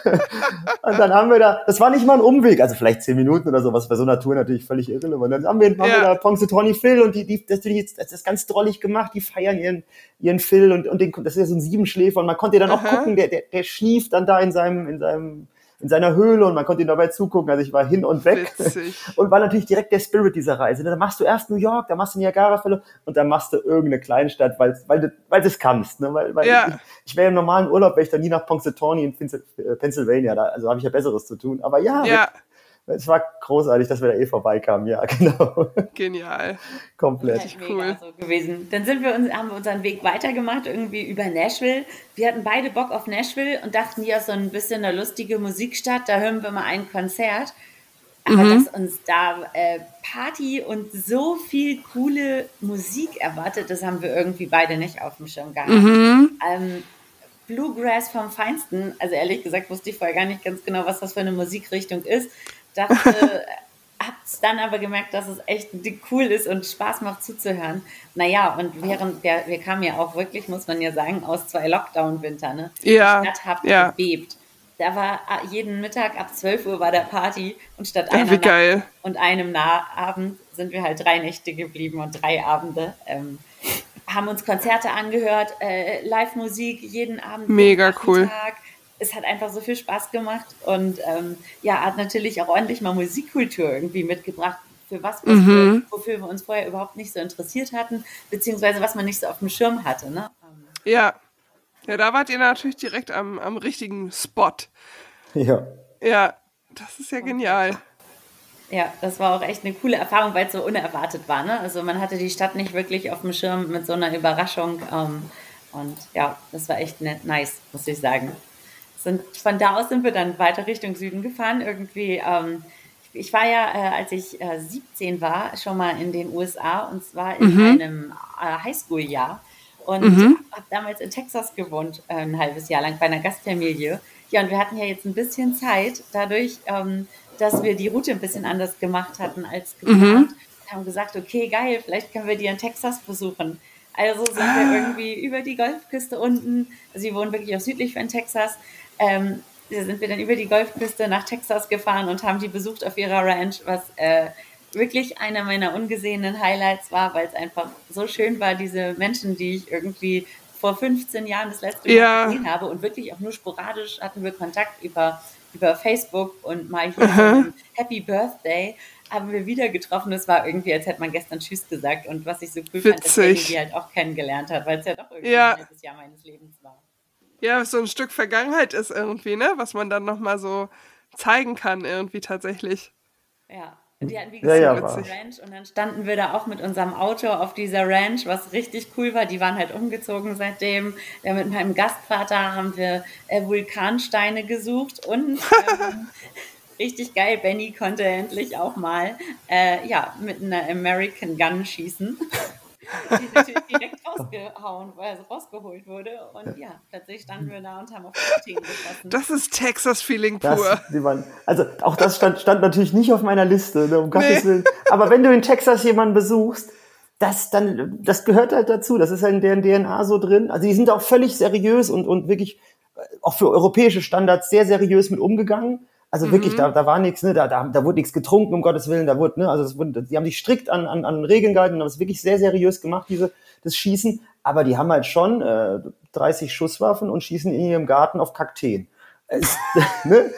und dann haben wir da, das war nicht mal ein Umweg, also vielleicht zehn Minuten oder so, was bei so einer Tour natürlich völlig irrelevant. Dann haben wir, haben ja. wir da Punxsutawney Phil und die, die, das, das ist ganz drollig gemacht, die feiern ihren, ihren Phil und, und den, das ist ja so ein Siebenschläfer und man konnte dann auch Aha. gucken, der, der, der schlief dann da in seinem, in seinem, in seiner Höhle und man konnte ihm dabei zugucken. Also ich war hin und weg Witzig. und war natürlich direkt der Spirit dieser Reise. Da machst du erst New York, da machst du Niagara-Fälle und dann machst du irgendeine Kleinstadt, weil, weil du, weil du es kannst. Ne? Weil, weil ja. ich, ich wäre im normalen Urlaub, wäre ich da nie nach Punxsutawney in Pennsylvania. Da, also habe ich ja Besseres zu tun. Aber ja, ja es war großartig, dass wir da eh vorbeikamen, ja, genau. Genial. Komplett. Ja, cool. So gewesen. Dann sind wir uns, haben wir unseren Weg weitergemacht, irgendwie über Nashville. Wir hatten beide Bock auf Nashville und dachten, ja, so ein bisschen eine lustige Musikstadt, da hören wir mal ein Konzert. Aber mhm. dass uns da äh, Party und so viel coole Musik erwartet, das haben wir irgendwie beide nicht auf dem Schirm gehabt. Mhm. Ähm, Bluegrass vom Feinsten. Also ehrlich gesagt wusste ich vorher gar nicht ganz genau, was das für eine Musikrichtung ist dachte, hab's dann aber gemerkt, dass es echt cool ist und Spaß macht zuzuhören. Naja, und während wir, wir kamen ja auch wirklich, muss man ja sagen, aus zwei Lockdown-Winter, ne? Ja. Die Stadt hat ja. gebebt. Da war ah, jeden Mittag ab 12 Uhr war der Party und statt einer ja, geil. und einem Abend sind wir halt drei Nächte geblieben und drei Abende. Ähm, haben uns Konzerte angehört, äh, Live-Musik jeden Abend. Mega cool. Tag es hat einfach so viel Spaß gemacht und ähm, ja, hat natürlich auch ordentlich mal Musikkultur irgendwie mitgebracht, für was, was mhm. wir, wofür wir uns vorher überhaupt nicht so interessiert hatten, beziehungsweise was man nicht so auf dem Schirm hatte. Ne? Ja. Ja, da wart ihr natürlich direkt am, am richtigen Spot. Ja. Ja, das ist ja genial. Ja, das war auch echt eine coole Erfahrung, weil es so unerwartet war. Ne? Also man hatte die Stadt nicht wirklich auf dem Schirm mit so einer Überraschung. Ähm, und ja, das war echt ne, nice, muss ich sagen sind, von da aus sind wir dann weiter Richtung Süden gefahren. Irgendwie, ähm, ich war ja, äh, als ich äh, 17 war, schon mal in den USA und zwar in mhm. einem äh, Highschool-Jahr und mhm. habe damals in Texas gewohnt, äh, ein halbes Jahr lang bei einer Gastfamilie. Ja, und wir hatten ja jetzt ein bisschen Zeit, dadurch, ähm, dass wir die Route ein bisschen anders gemacht hatten als geplant. Mhm. Haben gesagt, okay, geil, vielleicht können wir die in Texas besuchen. Also sind ah. wir irgendwie über die Golfküste unten, also sie wohnen wirklich auch südlich von Texas, ähm, sind wir dann über die Golfküste nach Texas gefahren und haben die besucht auf ihrer Ranch, was äh, wirklich einer meiner ungesehenen Highlights war, weil es einfach so schön war, diese Menschen, die ich irgendwie vor 15 Jahren das letzte Mal ja. gesehen habe und wirklich auch nur sporadisch hatten wir Kontakt über, über Facebook und mal hier so Happy Birthday haben wir wieder getroffen. Es war irgendwie, als hätte man gestern Tschüss gesagt. Und was ich so cool Witzig. fand, dass ich die halt auch kennengelernt hat, weil es ja doch irgendwie ja. ein halbes Jahr meines Lebens war. Ja, so ein Stück Vergangenheit ist irgendwie, ne? Was man dann nochmal so zeigen kann, irgendwie tatsächlich. Ja. Und die hatten wie gesagt ja, ja, Ranch und dann standen wir da auch mit unserem Auto auf dieser Ranch, was richtig cool war. Die waren halt umgezogen seitdem. Ja, mit meinem Gastvater haben wir äh, Vulkansteine gesucht und ähm, richtig geil. Benny konnte endlich auch mal äh, ja, mit einer American Gun schießen. Die natürlich direkt rausgehauen, also rausgeholt wurde. Und ja, plötzlich standen wir da und haben auf die Themen geschossen. Das ist Texas-Feeling pur. Das, waren, also auch das stand, stand natürlich nicht auf meiner Liste, ne, um Gottes nee. Willen. Aber wenn du in Texas jemanden besuchst, das dann, das gehört halt dazu. Das ist halt in deren DNA so drin. Also die sind auch völlig seriös und, und wirklich auch für europäische Standards sehr seriös mit umgegangen. Also mhm. wirklich, da, da war nichts, ne, da, da, da wurde nichts getrunken, um Gottes Willen, da wurde, ne, also das wurde, die haben sich strikt an, an, an Regeln gehalten, haben es wirklich sehr seriös gemacht, diese, das Schießen, aber die haben halt schon äh, 30 Schusswaffen und schießen in ihrem Garten auf Kakteen. ne?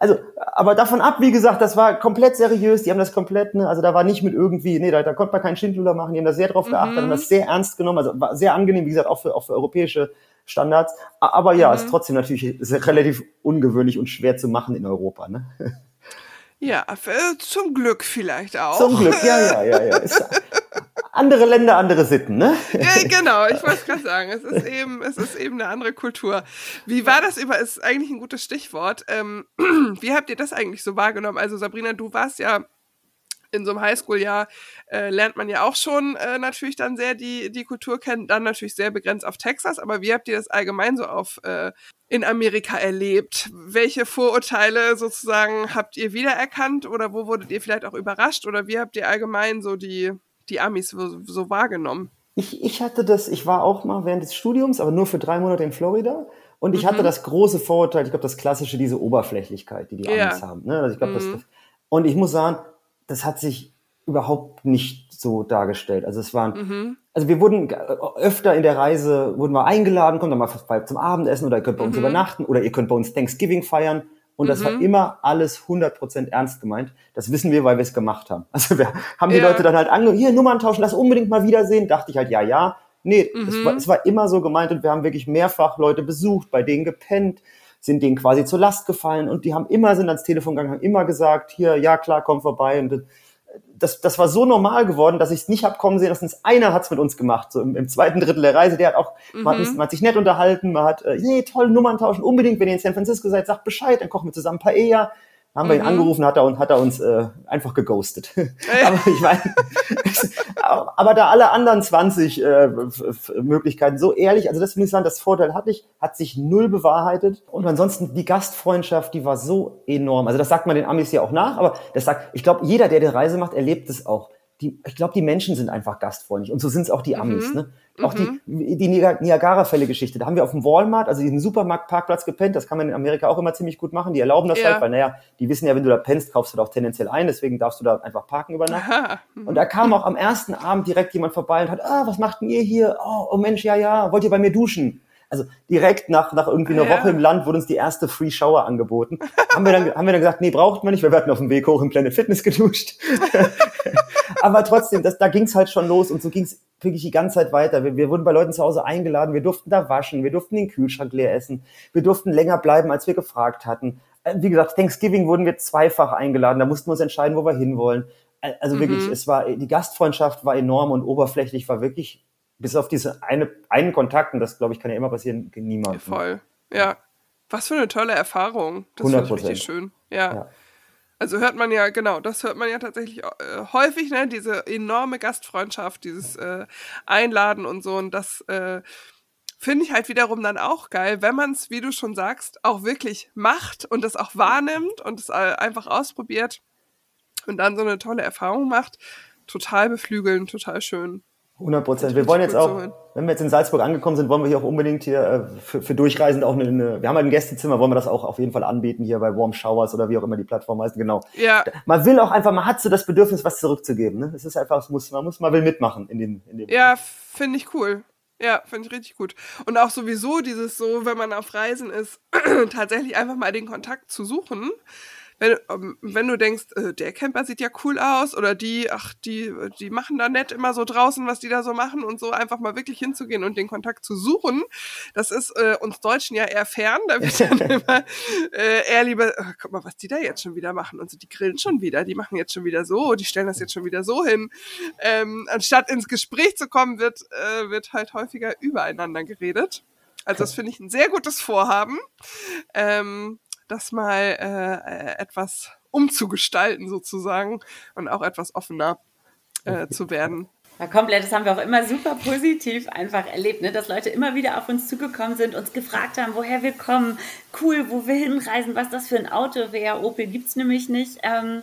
Also, aber davon ab, wie gesagt, das war komplett seriös, die haben das komplett, ne, also da war nicht mit irgendwie, nee, da, da konnte man keinen Schindluder machen, die haben da sehr drauf geachtet, mhm. haben das sehr ernst genommen, also war sehr angenehm, wie gesagt, auch für, auch für europäische Standards. Aber ja, mhm. ist trotzdem natürlich ist relativ ungewöhnlich und schwer zu machen in Europa. Ne? Ja, äh, zum Glück vielleicht auch. Zum Glück, ja, ja, ja, ja. Ist, andere Länder, andere Sitten, ne? Ja, genau, ich wollte gerade sagen, es ist eben, es ist eben eine andere Kultur. Wie war das über, ist eigentlich ein gutes Stichwort. Ähm, wie habt ihr das eigentlich so wahrgenommen? Also Sabrina, du warst ja in so einem Highschool-Jahr äh, lernt man ja auch schon äh, natürlich dann sehr die, die Kultur kennen, dann natürlich sehr begrenzt auf Texas, aber wie habt ihr das allgemein so auf äh, in Amerika erlebt? Welche Vorurteile sozusagen habt ihr wiedererkannt oder wo wurdet ihr vielleicht auch überrascht oder wie habt ihr allgemein so die, die Amis so, so wahrgenommen? Ich, ich hatte das, ich war auch mal während des Studiums, aber nur für drei Monate in Florida. Und ich mhm. hatte das große Vorurteil, ich glaube, das klassische, diese Oberflächlichkeit, die die Amis ja. haben. Ne? Also ich glaube, mhm. das, und ich muss sagen, das hat sich überhaupt nicht so dargestellt. Also es waren, mhm. also wir wurden öfter in der Reise, wurden wir eingeladen, kommt dann mal zum Abendessen oder ihr könnt bei uns mhm. übernachten oder ihr könnt bei uns Thanksgiving feiern. Und das mhm. war immer alles 100% ernst gemeint. Das wissen wir, weil wir es gemacht haben. Also wir haben die ja. Leute dann halt ange, hier Nummern tauschen, lass unbedingt mal wiedersehen. Dachte ich halt, ja, ja. Nee, es, war, mhm. es war immer so gemeint und wir haben wirklich mehrfach Leute besucht, bei denen gepennt, sind denen quasi zur Last gefallen und die haben immer, sind ans Telefon gegangen, haben immer gesagt, hier, ja klar, komm vorbei. Und das, das war so normal geworden, dass ich es nicht hab kommen sehen, dass einer hat's mit uns gemacht, so im, im zweiten Drittel der Reise. Der hat auch, mhm. man, hat, man, hat, sich nett unterhalten, man hat, äh, nee, toll, Nummern tauschen, unbedingt, wenn ihr in San Francisco seid, sagt Bescheid, dann kochen wir zusammen Paella haben wir ihn mhm. angerufen, hat er, und hat er uns äh, einfach geghostet. aber ich meine, aber da alle anderen 20 äh, Möglichkeiten so ehrlich, also das muss ich sagen, das Vorteil hatte ich, hat sich null bewahrheitet. Und ansonsten die Gastfreundschaft, die war so enorm. Also das sagt man den Amis ja auch nach, aber das sagt, ich glaube, jeder, der die Reise macht, erlebt es auch die, ich glaube, die Menschen sind einfach gastfreundlich und so sind es auch die Amis. Mhm. Ne? Auch mhm. die, die Niagara-Fälle-Geschichte, da haben wir auf dem Walmart, also diesen Supermarktparkplatz gepennt, das kann man in Amerika auch immer ziemlich gut machen, die erlauben das ja. halt, weil naja, die wissen ja, wenn du da pennst, kaufst du da auch tendenziell ein, deswegen darfst du da einfach parken über Nacht. Mhm. Und da kam auch am ersten Abend direkt jemand vorbei und hat, ah, was macht denn ihr hier? Oh, oh Mensch, ja, ja, wollt ihr bei mir duschen? Also direkt nach, nach irgendwie einer ja. Woche im Land wurde uns die erste Free Shower angeboten. haben, wir dann, haben wir dann gesagt, nee, braucht man nicht, wir werden auf dem Weg hoch im Planet Fitness geduscht. Aber trotzdem, das, da ging's halt schon los und so ging's wirklich die ganze Zeit weiter. Wir, wir wurden bei Leuten zu Hause eingeladen, wir durften da waschen, wir durften den Kühlschrank leer essen, wir durften länger bleiben, als wir gefragt hatten. Äh, wie gesagt, Thanksgiving wurden wir zweifach eingeladen, da mussten wir uns entscheiden, wo wir hinwollen. Äh, also wirklich, mhm. es war, die Gastfreundschaft war enorm und oberflächlich war wirklich bis auf diese eine, einen Kontakt, und das glaube ich kann ja immer passieren, niemand. Voll. Ja. Was für eine tolle Erfahrung. Das 100%. richtig schön. Ja. ja. Also hört man ja, genau, das hört man ja tatsächlich äh, häufig, ne? Diese enorme Gastfreundschaft, dieses äh, Einladen und so. Und das äh, finde ich halt wiederum dann auch geil, wenn man es, wie du schon sagst, auch wirklich macht und das auch wahrnimmt und es äh, einfach ausprobiert und dann so eine tolle Erfahrung macht. Total beflügeln, total schön. 100 Prozent. Wir wollen jetzt auch, wenn wir jetzt in Salzburg angekommen sind, wollen wir hier auch unbedingt hier äh, für, für Durchreisende auch eine, eine, wir haben halt ein Gästezimmer, wollen wir das auch auf jeden Fall anbieten hier bei Warm Showers oder wie auch immer die Plattform heißt, genau. Ja. Man will auch einfach, man hat so das Bedürfnis, was zurückzugeben, ne? Es ist einfach, es muss, man muss, man will mitmachen in dem, in dem. Ja, finde ich cool. Ja, finde ich richtig gut. Und auch sowieso dieses so, wenn man auf Reisen ist, tatsächlich einfach mal den Kontakt zu suchen wenn, ähm, wenn du denkst, äh, der Camper sieht ja cool aus oder die, ach, die, die machen da nett immer so draußen, was die da so machen und so einfach mal wirklich hinzugehen und den Kontakt zu suchen, das ist äh, uns Deutschen ja eher fern. Da wird dann immer äh, eher lieber, oh, guck mal, was die da jetzt schon wieder machen. Und so, die grillen schon wieder, die machen jetzt schon wieder so, die stellen das jetzt schon wieder so hin. Ähm, anstatt ins Gespräch zu kommen, wird, äh, wird halt häufiger übereinander geredet. Also das finde ich ein sehr gutes Vorhaben. Ähm, das mal äh, etwas umzugestalten sozusagen und auch etwas offener äh, zu werden. Ja, komplett. Das haben wir auch immer super positiv einfach erlebt, ne? dass Leute immer wieder auf uns zugekommen sind, uns gefragt haben, woher wir kommen, cool, wo wir hinreisen, was das für ein Auto wäre. Opel gibt es nämlich nicht. Ähm,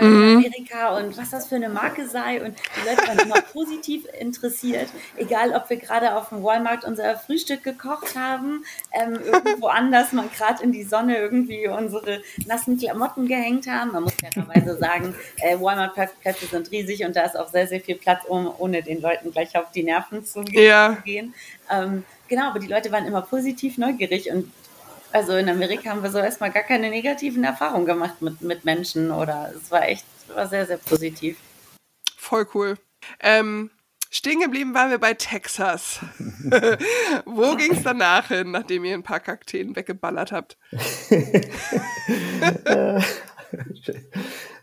mhm. in Amerika und was das für eine Marke sei. Und die Leute waren immer positiv interessiert, egal ob wir gerade auf dem Walmart unser Frühstück gekocht haben, ähm, irgendwo anders mal gerade in die Sonne irgendwie unsere nassen Klamotten gehängt haben. Man muss fairerweise sagen, äh, Walmart-Plätze sind riesig und da ist auch sehr, sehr viel Platz, um ohne den Leuten gleich auf die Nerven zu, ja. gehen. Ähm, genau, aber die Leute waren immer positiv neugierig und also in Amerika haben wir so erstmal gar keine negativen Erfahrungen gemacht mit, mit Menschen oder es war echt, war sehr, sehr positiv. Voll cool. Ähm, stehen geblieben waren wir bei Texas. Wo ging es danach hin, nachdem ihr ein paar Kakteen weggeballert habt?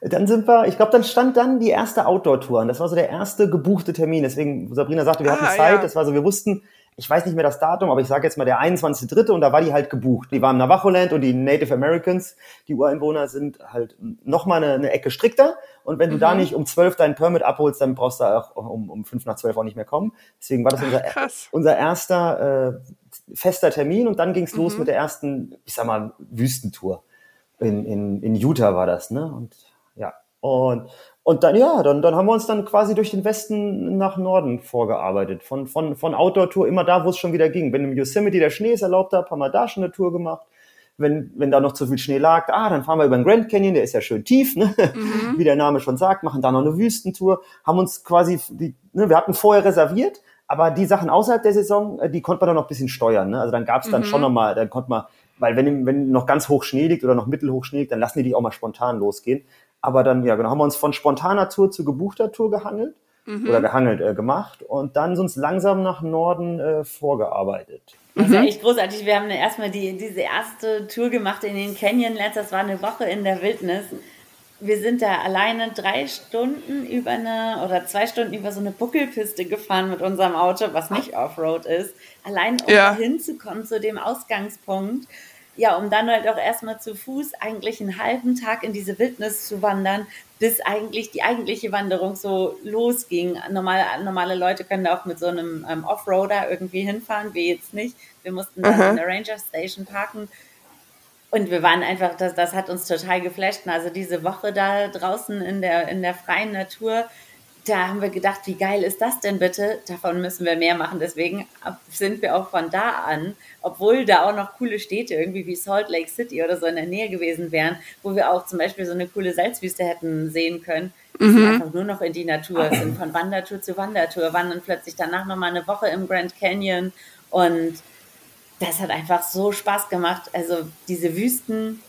dann sind wir, ich glaube, dann stand dann die erste Outdoor-Tour an. Das war so der erste gebuchte Termin. Deswegen, Sabrina sagte, wir ah, hatten Zeit. Ja. Das war so, wir wussten, ich weiß nicht mehr das Datum, aber ich sage jetzt mal der 21.3. und da war die halt gebucht. Die war im Navajo-Land und die Native Americans, die Ureinwohner, sind halt nochmal eine, eine Ecke strikter. Und wenn du mhm. da nicht um 12 deinen Permit abholst, dann brauchst du auch um, um 5 nach 12 auch nicht mehr kommen. Deswegen war das unser, Ach, unser erster äh, fester Termin und dann ging's mhm. los mit der ersten, ich sag mal, Wüstentour. In, in, in Utah war das, ne? Und ja. Und, und dann, ja, dann, dann haben wir uns dann quasi durch den Westen nach Norden vorgearbeitet. Von, von, von Outdoor-Tour immer da, wo es schon wieder ging. Wenn im Yosemite der Schnee es erlaubt hat, haben wir da schon eine Tour gemacht. Wenn, wenn da noch zu viel Schnee lag, ah, dann fahren wir über den Grand Canyon, der ist ja schön tief, ne? Mhm. wie der Name schon sagt, machen da noch eine Wüstentour, haben uns quasi, die, ne, wir hatten vorher reserviert, aber die Sachen außerhalb der Saison, äh, die konnte man dann noch ein bisschen steuern. Ne? Also dann gab es dann mhm. schon nochmal, dann konnte man, weil wenn, wenn noch ganz hoch Schnee liegt oder noch mittelhoch Schnee liegt, dann lassen die die auch mal spontan losgehen. Aber dann, ja, genau, haben wir uns von spontaner Tour zu gebuchter Tour gehangelt mhm. oder gehangelt äh, gemacht und dann uns langsam nach Norden äh, vorgearbeitet. Das war echt großartig. Wir haben erstmal die, diese erste Tour gemacht in den Canyonlands. Das war eine Woche in der Wildnis. Wir sind da alleine drei Stunden über eine oder zwei Stunden über so eine Buckelpiste gefahren mit unserem Auto, was nicht Offroad ist. Allein um ja. hinzukommen zu dem Ausgangspunkt ja, um dann halt auch erstmal zu Fuß eigentlich einen halben Tag in diese Wildnis zu wandern, bis eigentlich die eigentliche Wanderung so losging. Normale, normale Leute können da auch mit so einem ähm, Offroader irgendwie hinfahren, wir jetzt nicht. Wir mussten dann an der Ranger Station parken. Und wir waren einfach, das, das hat uns total geflasht. Also diese Woche da draußen in der, in der freien Natur, da haben wir gedacht, wie geil ist das denn bitte? Davon müssen wir mehr machen. Deswegen sind wir auch von da an, obwohl da auch noch coole Städte irgendwie wie Salt Lake City oder so in der Nähe gewesen wären, wo wir auch zum Beispiel so eine coole Salzwüste hätten sehen können, mhm. einfach nur noch in die Natur, sind von Wandertour zu Wandertour, waren dann plötzlich danach nochmal eine Woche im Grand Canyon und das hat einfach so Spaß gemacht. Also diese Wüsten,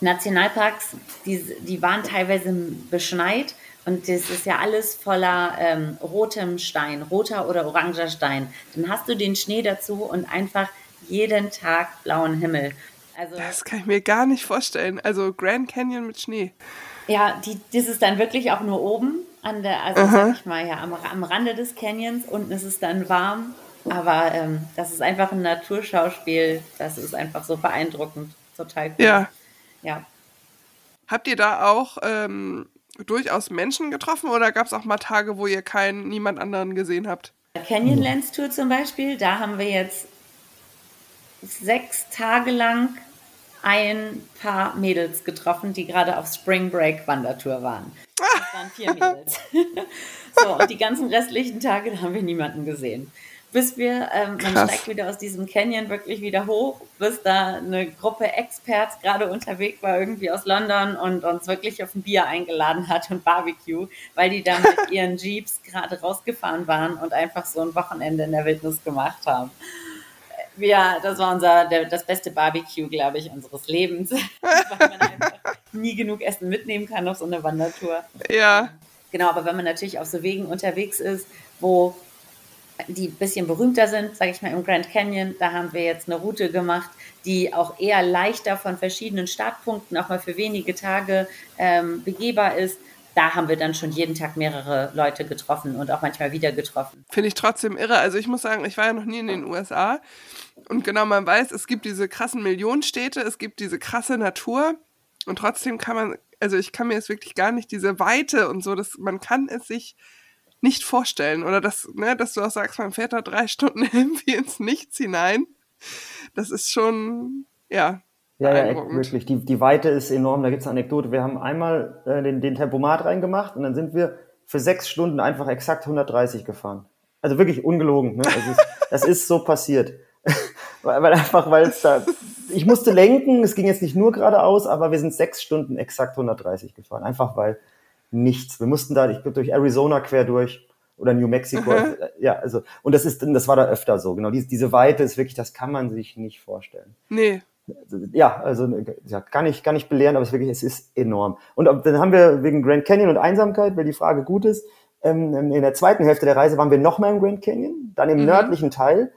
Nationalparks, die, die waren teilweise beschneit und das ist ja alles voller ähm, rotem Stein, roter oder oranger Stein. Dann hast du den Schnee dazu und einfach jeden Tag blauen Himmel. Also, das kann ich mir gar nicht vorstellen. Also Grand Canyon mit Schnee. Ja, die, das ist dann wirklich auch nur oben an der, also Aha. sag ich mal, ja, am, am Rande des Canyons. Unten ist es dann warm. Aber ähm, das ist einfach ein Naturschauspiel. Das ist einfach so beeindruckend. Total cool. Ja. Ja. Habt ihr da auch ähm, durchaus Menschen getroffen oder gab es auch mal Tage, wo ihr keinen, niemand anderen gesehen habt? Canyonlands Tour zum Beispiel, da haben wir jetzt sechs Tage lang ein paar Mädels getroffen, die gerade auf Spring Break Wandertour waren. Das waren vier Mädels. so, und die ganzen restlichen Tage, da haben wir niemanden gesehen. Bis wir, ähm, man steigt wieder aus diesem Canyon wirklich wieder hoch, bis da eine Gruppe Experts gerade unterwegs war, irgendwie aus London und uns wirklich auf ein Bier eingeladen hat und Barbecue, weil die da mit ihren Jeeps gerade rausgefahren waren und einfach so ein Wochenende in der Wildnis gemacht haben ja, das war unser, der, das beste Barbecue, glaube ich, unseres Lebens. weil man einfach nie genug Essen mitnehmen kann auf so eine Wandertour. Ja. Genau, aber wenn man natürlich auf so Wegen unterwegs ist, wo die ein bisschen berühmter sind, sage ich mal im Grand Canyon, da haben wir jetzt eine Route gemacht, die auch eher leichter von verschiedenen Startpunkten auch mal für wenige Tage ähm, begehbar ist da haben wir dann schon jeden Tag mehrere Leute getroffen und auch manchmal wieder getroffen. Finde ich trotzdem irre. Also ich muss sagen, ich war ja noch nie in den USA und genau man weiß, es gibt diese krassen Millionenstädte, es gibt diese krasse Natur und trotzdem kann man, also ich kann mir jetzt wirklich gar nicht diese Weite und so, dass man kann es sich nicht vorstellen oder dass, ne, dass du auch sagst, man fährt da drei Stunden irgendwie ins Nichts hinein. Das ist schon, ja, ja, ja, wirklich. Die, die Weite ist enorm. Da gibt's eine Anekdote. Wir haben einmal äh, den, den Tempomat reingemacht und dann sind wir für sechs Stunden einfach exakt 130 gefahren. Also wirklich ungelogen. Ne? Das, ist, das ist so passiert. weil, weil einfach, weil es da, ich musste lenken, es ging jetzt nicht nur geradeaus, aber wir sind sechs Stunden exakt 130 gefahren. Einfach weil nichts. Wir mussten da, ich bin durch Arizona quer durch oder New Mexico. Mhm. Ja, also, und das ist, das war da öfter so. Genau, diese, diese Weite ist wirklich, das kann man sich nicht vorstellen. Nee ja, also ja, gar nicht, gar nicht belehren, aber es, wirklich, es ist enorm. Und dann haben wir wegen Grand Canyon und Einsamkeit, weil die Frage gut ist, ähm, in der zweiten Hälfte der Reise waren wir nochmal im Grand Canyon, dann im mhm. nördlichen Teil.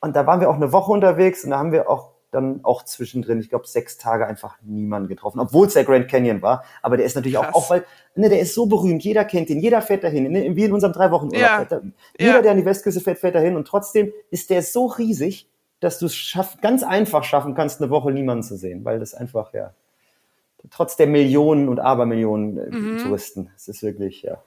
Und da waren wir auch eine Woche unterwegs und da haben wir auch dann auch zwischendrin, ich glaube, sechs Tage einfach niemanden getroffen, obwohl es der Grand Canyon war. Aber der ist natürlich Krass. auch, auch weil, ne, der ist so berühmt, jeder kennt ihn, jeder fährt dahin, ne, wie in unserem drei Wochen Urlaub. Ja. Jeder, ja. der an die Westküste fährt, fährt dahin und trotzdem ist der so riesig, dass du es schaff, ganz einfach schaffen kannst, eine Woche niemanden zu sehen, weil das einfach, ja, trotz der Millionen und Abermillionen äh, mhm. Touristen, es ist wirklich, ja,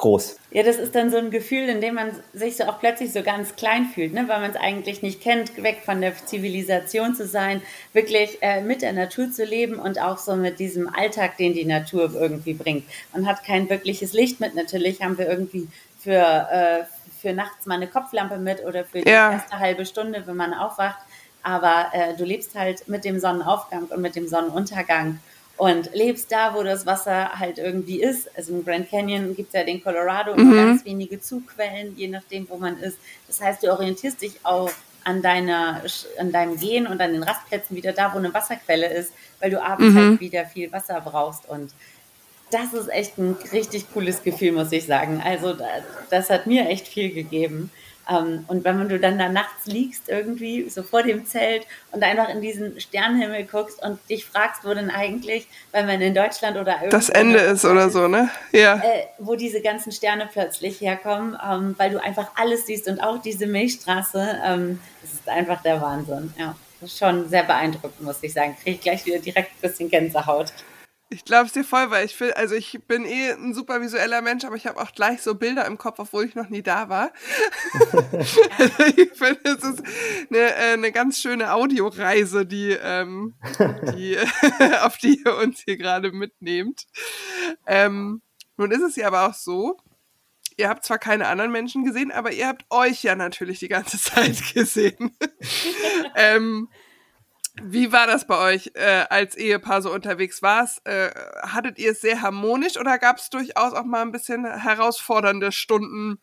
groß. Ja, das ist dann so ein Gefühl, in dem man sich so auch plötzlich so ganz klein fühlt, ne? weil man es eigentlich nicht kennt, weg von der Zivilisation zu sein, wirklich äh, mit der Natur zu leben und auch so mit diesem Alltag, den die Natur irgendwie bringt. Man hat kein wirkliches Licht mit. Natürlich haben wir irgendwie für, äh, für nachts mal eine Kopflampe mit oder für die ja. erste halbe Stunde, wenn man aufwacht. Aber äh, du lebst halt mit dem Sonnenaufgang und mit dem Sonnenuntergang und lebst da, wo das Wasser halt irgendwie ist. Also im Grand Canyon gibt es ja den Colorado und mhm. ganz wenige Zugquellen, je nachdem, wo man ist. Das heißt, du orientierst dich auch an, deiner, an deinem Gehen und an den Rastplätzen wieder da, wo eine Wasserquelle ist, weil du abends mhm. halt wieder viel Wasser brauchst und das ist echt ein richtig cooles Gefühl, muss ich sagen. Also das, das hat mir echt viel gegeben. Ähm, und wenn du dann da nachts liegst irgendwie so vor dem Zelt und einfach in diesen Sternenhimmel guckst und dich fragst, wo denn eigentlich, wenn man in Deutschland oder das Ende ist oder so, ne? Ja. Äh, wo diese ganzen Sterne plötzlich herkommen, ähm, weil du einfach alles siehst und auch diese Milchstraße, ähm, das ist einfach der Wahnsinn. Ja, schon sehr beeindruckend, muss ich sagen. Kriege ich gleich wieder direkt ein bisschen Gänsehaut. Ich glaube es dir voll, weil ich will, also ich bin eh ein super visueller Mensch, aber ich habe auch gleich so Bilder im Kopf, obwohl ich noch nie da war. also ich finde, es ist eine, äh, eine ganz schöne Audioreise, die, ähm, die auf die ihr uns hier gerade mitnehmt. Ähm, nun ist es ja aber auch so, ihr habt zwar keine anderen Menschen gesehen, aber ihr habt euch ja natürlich die ganze Zeit gesehen. ähm, wie war das bei euch äh, als Ehepaar so unterwegs? War äh, hattet ihr es sehr harmonisch oder gab es durchaus auch mal ein bisschen herausfordernde Stunden,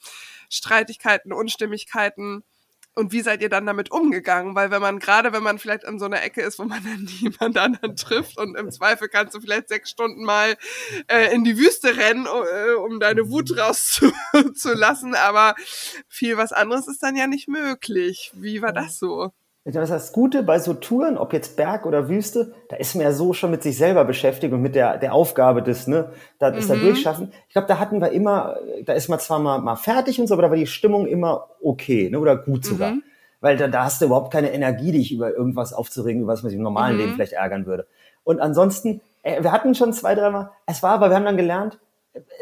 Streitigkeiten, Unstimmigkeiten? Und wie seid ihr dann damit umgegangen? Weil wenn man, gerade wenn man vielleicht an so einer Ecke ist, wo man dann niemand anderen trifft und im Zweifel kannst du vielleicht sechs Stunden mal äh, in die Wüste rennen, äh, um deine Wut rauszulassen, aber viel was anderes ist dann ja nicht möglich. Wie war das so? Das, das Gute bei so Touren, ob jetzt Berg oder Wüste, da ist man ja so schon mit sich selber beschäftigt und mit der, der Aufgabe des, ne, da, das mhm. da durchschaffen. Ich glaube, da hatten wir immer, da ist man zwar mal, mal fertig und so, aber da war die Stimmung immer okay, ne, oder gut sogar. Mhm. Weil da, da hast du überhaupt keine Energie, dich über irgendwas aufzuregen, über was man sich im normalen mhm. Leben vielleicht ärgern würde. Und ansonsten, äh, wir hatten schon zwei, dreimal, es war aber, wir haben dann gelernt,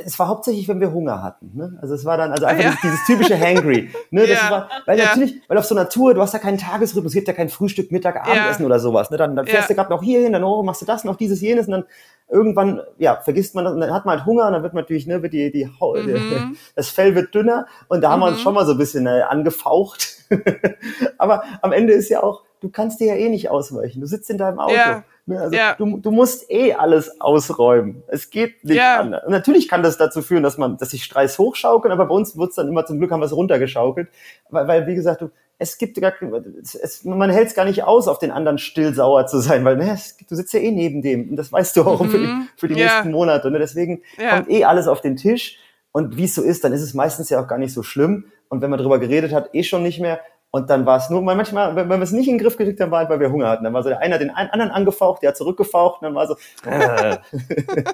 es war hauptsächlich, wenn wir Hunger hatten. Ne? Also es war dann also einfach ja. dieses, dieses, typische Hangry. Ne? Das ja. war, weil ja. natürlich, weil auf so einer Tour, du hast ja keinen Tagesrhythmus, es gibt ja kein Frühstück, Mittag, Abendessen oder sowas. Ne? Dann, dann fährst du gerade noch hier hin, dann oh, machst du das noch, dieses, jenes und dann irgendwann, ja, vergisst man das und dann hat man halt Hunger und dann wird man natürlich, ne, wird die, die, mhm. das Fell wird dünner und da mhm. haben wir uns mhm. schon mal so ein bisschen äh, angefaucht. Aber am Ende ist ja auch, du kannst dir ja eh nicht ausweichen. Du sitzt in deinem Auto. Ja. Ne, also ja. du, du musst eh alles ausräumen. Es geht nicht ja. anders. Und natürlich kann das dazu führen, dass man, dass sich Streis hochschaukeln, aber bei uns wird's dann immer zum Glück haben wir es runtergeschaukelt. Weil, weil, wie gesagt, du, es gibt gar es, man hält es gar nicht aus, auf den anderen still sauer zu sein, weil ne, es, du sitzt ja eh neben dem und das weißt du auch mhm. für die, für die ja. nächsten Monate. Ne? Deswegen kommt eh alles auf den Tisch. Und wie es so ist, dann ist es meistens ja auch gar nicht so schlimm. Und wenn man drüber geredet hat, eh schon nicht mehr. Und dann war es nur, manchmal, wenn wir es nicht in den Griff gekriegt haben, war halt, weil wir Hunger hatten. Dann war so der eine den anderen angefaucht, der hat zurückgefaucht und dann war so, äh.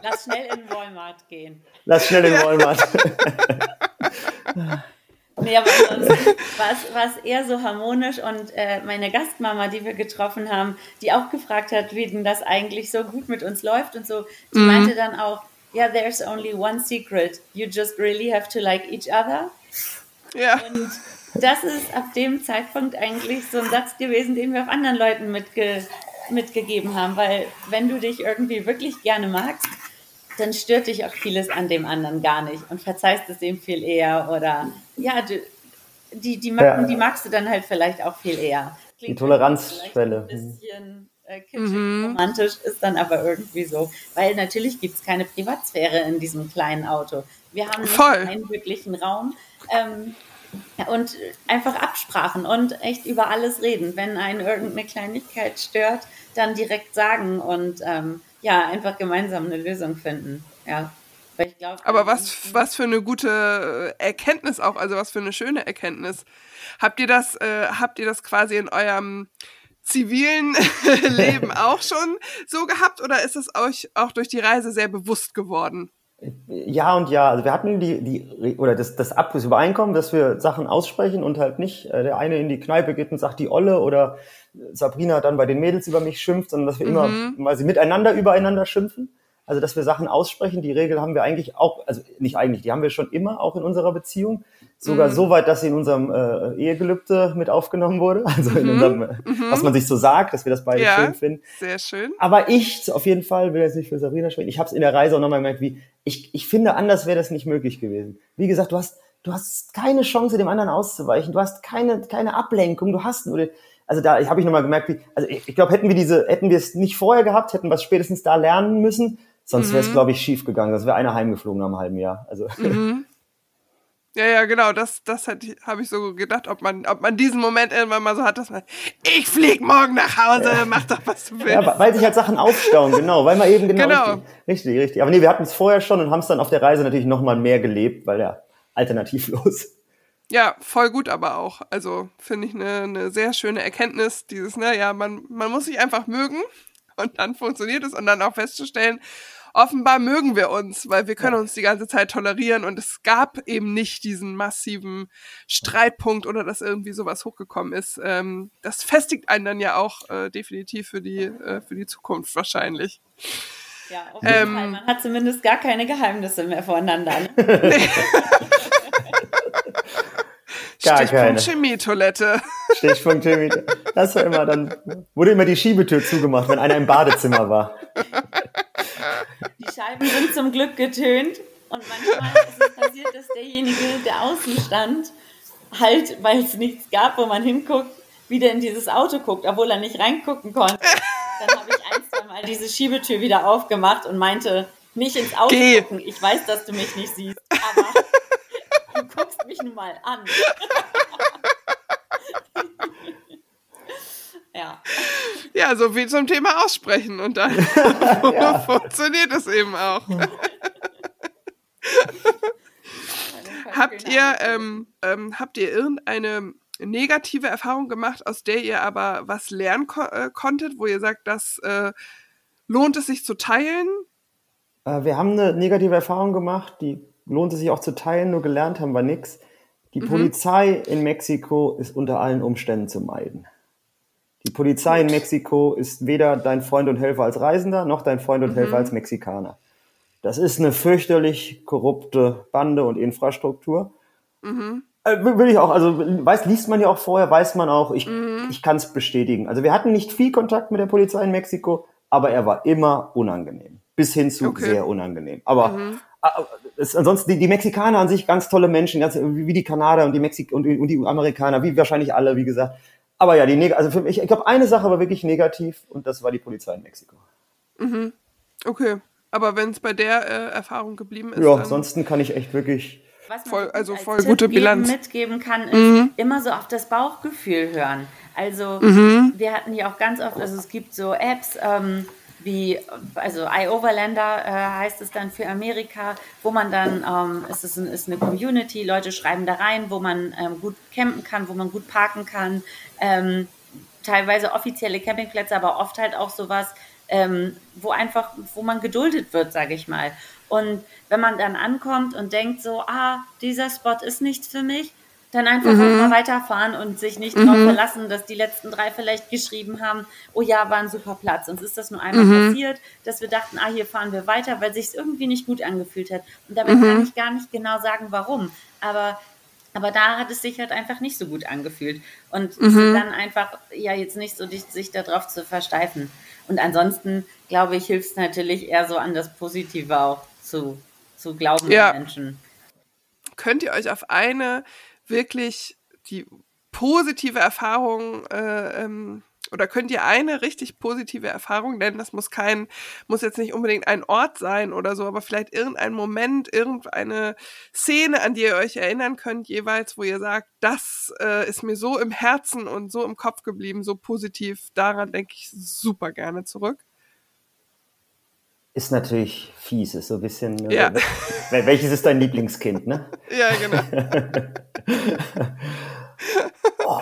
Lass schnell in Walmart gehen. Lass schnell in Walmart. nee, aber ansonsten war es eher so harmonisch und äh, meine Gastmama, die wir getroffen haben, die auch gefragt hat, wie denn das eigentlich so gut mit uns läuft und so, die mhm. meinte dann auch, ja, yeah, there's only one secret. You just really have to like each other. Ja. Und das ist ab dem Zeitpunkt eigentlich so ein Satz gewesen, den wir auch anderen Leuten mitge mitgegeben haben, weil wenn du dich irgendwie wirklich gerne magst, dann stört dich auch vieles an dem anderen gar nicht und verzeihst es ihm viel eher oder ja, du, die, die, ja. die magst du dann halt vielleicht auch viel eher. Klingt die Toleranzschwelle. Ein bisschen äh, kitschig, mhm. romantisch ist dann aber irgendwie so, weil natürlich gibt es keine Privatsphäre in diesem kleinen Auto. Wir haben nicht Voll. einen wirklichen Raum. Ähm, und einfach Absprachen und echt über alles reden. Wenn einen irgendeine Kleinigkeit stört, dann direkt sagen und ähm, ja, einfach gemeinsam eine Lösung finden. Ja. Ich glaub, Aber was, was für eine gute äh, Erkenntnis auch, also was für eine schöne Erkenntnis. Habt ihr das, äh, habt ihr das quasi in eurem zivilen Leben auch schon so gehabt oder ist es euch auch durch die Reise sehr bewusst geworden? Ja und ja. Also wir hatten die, die oder das, das Übereinkommen, dass wir Sachen aussprechen und halt nicht äh, der eine in die Kneipe geht und sagt die Olle oder Sabrina dann bei den Mädels über mich schimpft, sondern dass wir mhm. immer, weil sie miteinander übereinander schimpfen. Also dass wir Sachen aussprechen, die Regel haben wir eigentlich auch, also nicht eigentlich, die haben wir schon immer auch in unserer Beziehung. Sogar mhm. so weit, dass sie in unserem äh, Ehegelübde mit aufgenommen wurde. Also in mhm. unserem, äh, mhm. was man sich so sagt, dass wir das beide ja, schön finden. Sehr schön. Aber ich auf jeden Fall, will jetzt nicht für Sabrina sprechen, ich habe es in der Reise auch nochmal gemerkt, wie ich, ich finde, anders wäre das nicht möglich gewesen. Wie gesagt, du hast, du hast keine Chance, dem anderen auszuweichen. Du hast keine, keine Ablenkung. Du hast nur, also da habe ich nochmal gemerkt, wie, also ich, ich glaube, hätten wir diese, hätten wir es nicht vorher gehabt, hätten wir es spätestens da lernen müssen, sonst wäre es, mhm. glaube ich, schief gegangen. Das wäre einer heimgeflogen nach einem halben Jahr. Also. Mhm. Ja, ja, genau, das, das habe ich so gedacht, ob man, ob man diesen Moment irgendwann mal so hat, dass man, ich flieg morgen nach Hause, ja. mach doch, was du willst. Ja, weil sich halt Sachen aufstauen, genau, weil man eben genau, genau. Richtig, richtig, richtig. Aber nee, wir hatten es vorher schon und haben es dann auf der Reise natürlich nochmal mehr gelebt, weil ja, alternativlos. Ja, voll gut aber auch. Also finde ich eine ne sehr schöne Erkenntnis, dieses, ne, ja, man, man muss sich einfach mögen und dann funktioniert es und dann auch festzustellen, offenbar mögen wir uns, weil wir können uns die ganze Zeit tolerieren und es gab eben nicht diesen massiven Streitpunkt oder dass irgendwie sowas hochgekommen ist. Ähm, das festigt einen dann ja auch äh, definitiv für die, äh, für die Zukunft wahrscheinlich. Ja, auf jeden ähm, Fall. Man hat zumindest gar keine Geheimnisse mehr voreinander. Ne? Gar Stichpunkt keine. Chemietoilette. Stichpunkt Chemietoilette. Das war immer, dann wurde immer die Schiebetür zugemacht, wenn einer im Badezimmer war. Die Scheiben sind zum Glück getönt und manchmal ist es passiert, dass derjenige, der außen stand, halt, weil es nichts gab, wo man hinguckt, wieder in dieses Auto guckt, obwohl er nicht reingucken konnte. Dann habe ich ein, zwei Mal diese Schiebetür wieder aufgemacht und meinte, nicht ins Auto Geh. gucken. Ich weiß, dass du mich nicht siehst, aber mich nun mal an. ja. Ja, so viel zum Thema Aussprechen und dann funktioniert es eben auch. habt ihr ähm, ähm, habt ihr irgendeine negative Erfahrung gemacht, aus der ihr aber was lernen ko äh, konntet, wo ihr sagt, das äh, lohnt es sich zu teilen? Äh, wir haben eine negative Erfahrung gemacht, die lohnt es sich auch zu teilen, nur gelernt haben wir nichts. Die mhm. Polizei in Mexiko ist unter allen Umständen zu meiden. Die Polizei in Mexiko ist weder dein Freund und Helfer als Reisender, noch dein Freund und mhm. Helfer als Mexikaner. Das ist eine fürchterlich korrupte Bande und Infrastruktur. Mhm. Äh, will ich auch, also weiß, liest man ja auch vorher, weiß man auch, ich, mhm. ich kann es bestätigen. Also wir hatten nicht viel Kontakt mit der Polizei in Mexiko, aber er war immer unangenehm. Bis hin zu okay. sehr unangenehm. Aber mhm. Es, ansonsten, die, die Mexikaner an sich ganz tolle Menschen, ganz, wie die Kanadier und die Mexik und, und die Amerikaner, wie wahrscheinlich alle, wie gesagt. Aber ja, die also für mich, ich glaube, eine Sache war wirklich negativ und das war die Polizei in Mexiko. Mhm. Okay. Aber wenn es bei der äh, Erfahrung geblieben ist. Ja, ansonsten kann ich echt wirklich was man voll, also voll Tipp gute Bilanz. mitgeben kann, ist mhm. immer so auf das Bauchgefühl hören. Also mhm. wir hatten hier auch ganz oft, also es gibt so Apps, ähm, wie, also iOverlander äh, heißt es dann für Amerika, wo man dann, ähm, es ist, ein, ist eine Community, Leute schreiben da rein, wo man ähm, gut campen kann, wo man gut parken kann, ähm, teilweise offizielle Campingplätze, aber oft halt auch sowas, ähm, wo einfach, wo man geduldet wird, sage ich mal. Und wenn man dann ankommt und denkt so, ah, dieser Spot ist nichts für mich, dann einfach mhm. mal weiterfahren und sich nicht mhm. darauf verlassen, dass die letzten drei vielleicht geschrieben haben, oh ja, war ein super Platz. Uns ist das nur einmal mhm. passiert, dass wir dachten, ah, hier fahren wir weiter, weil sich irgendwie nicht gut angefühlt hat. Und dabei kann mhm. ich gar nicht genau sagen, warum. Aber aber da hat es sich halt einfach nicht so gut angefühlt. Und mhm. dann einfach, ja, jetzt nicht so dicht, sich darauf zu versteifen. Und ansonsten, glaube ich, hilft es natürlich eher so an das Positive auch zu, zu glauben ja. Menschen. Könnt ihr euch auf eine wirklich die positive Erfahrung äh, ähm, oder könnt ihr eine richtig positive Erfahrung nennen? Das muss kein, muss jetzt nicht unbedingt ein Ort sein oder so, aber vielleicht irgendein Moment, irgendeine Szene, an die ihr euch erinnern könnt, jeweils, wo ihr sagt, das äh, ist mir so im Herzen und so im Kopf geblieben, so positiv. Daran denke ich super gerne zurück ist natürlich fies, ist so ein bisschen, äh, ja. welches ist dein Lieblingskind, ne? Ja, genau. oh,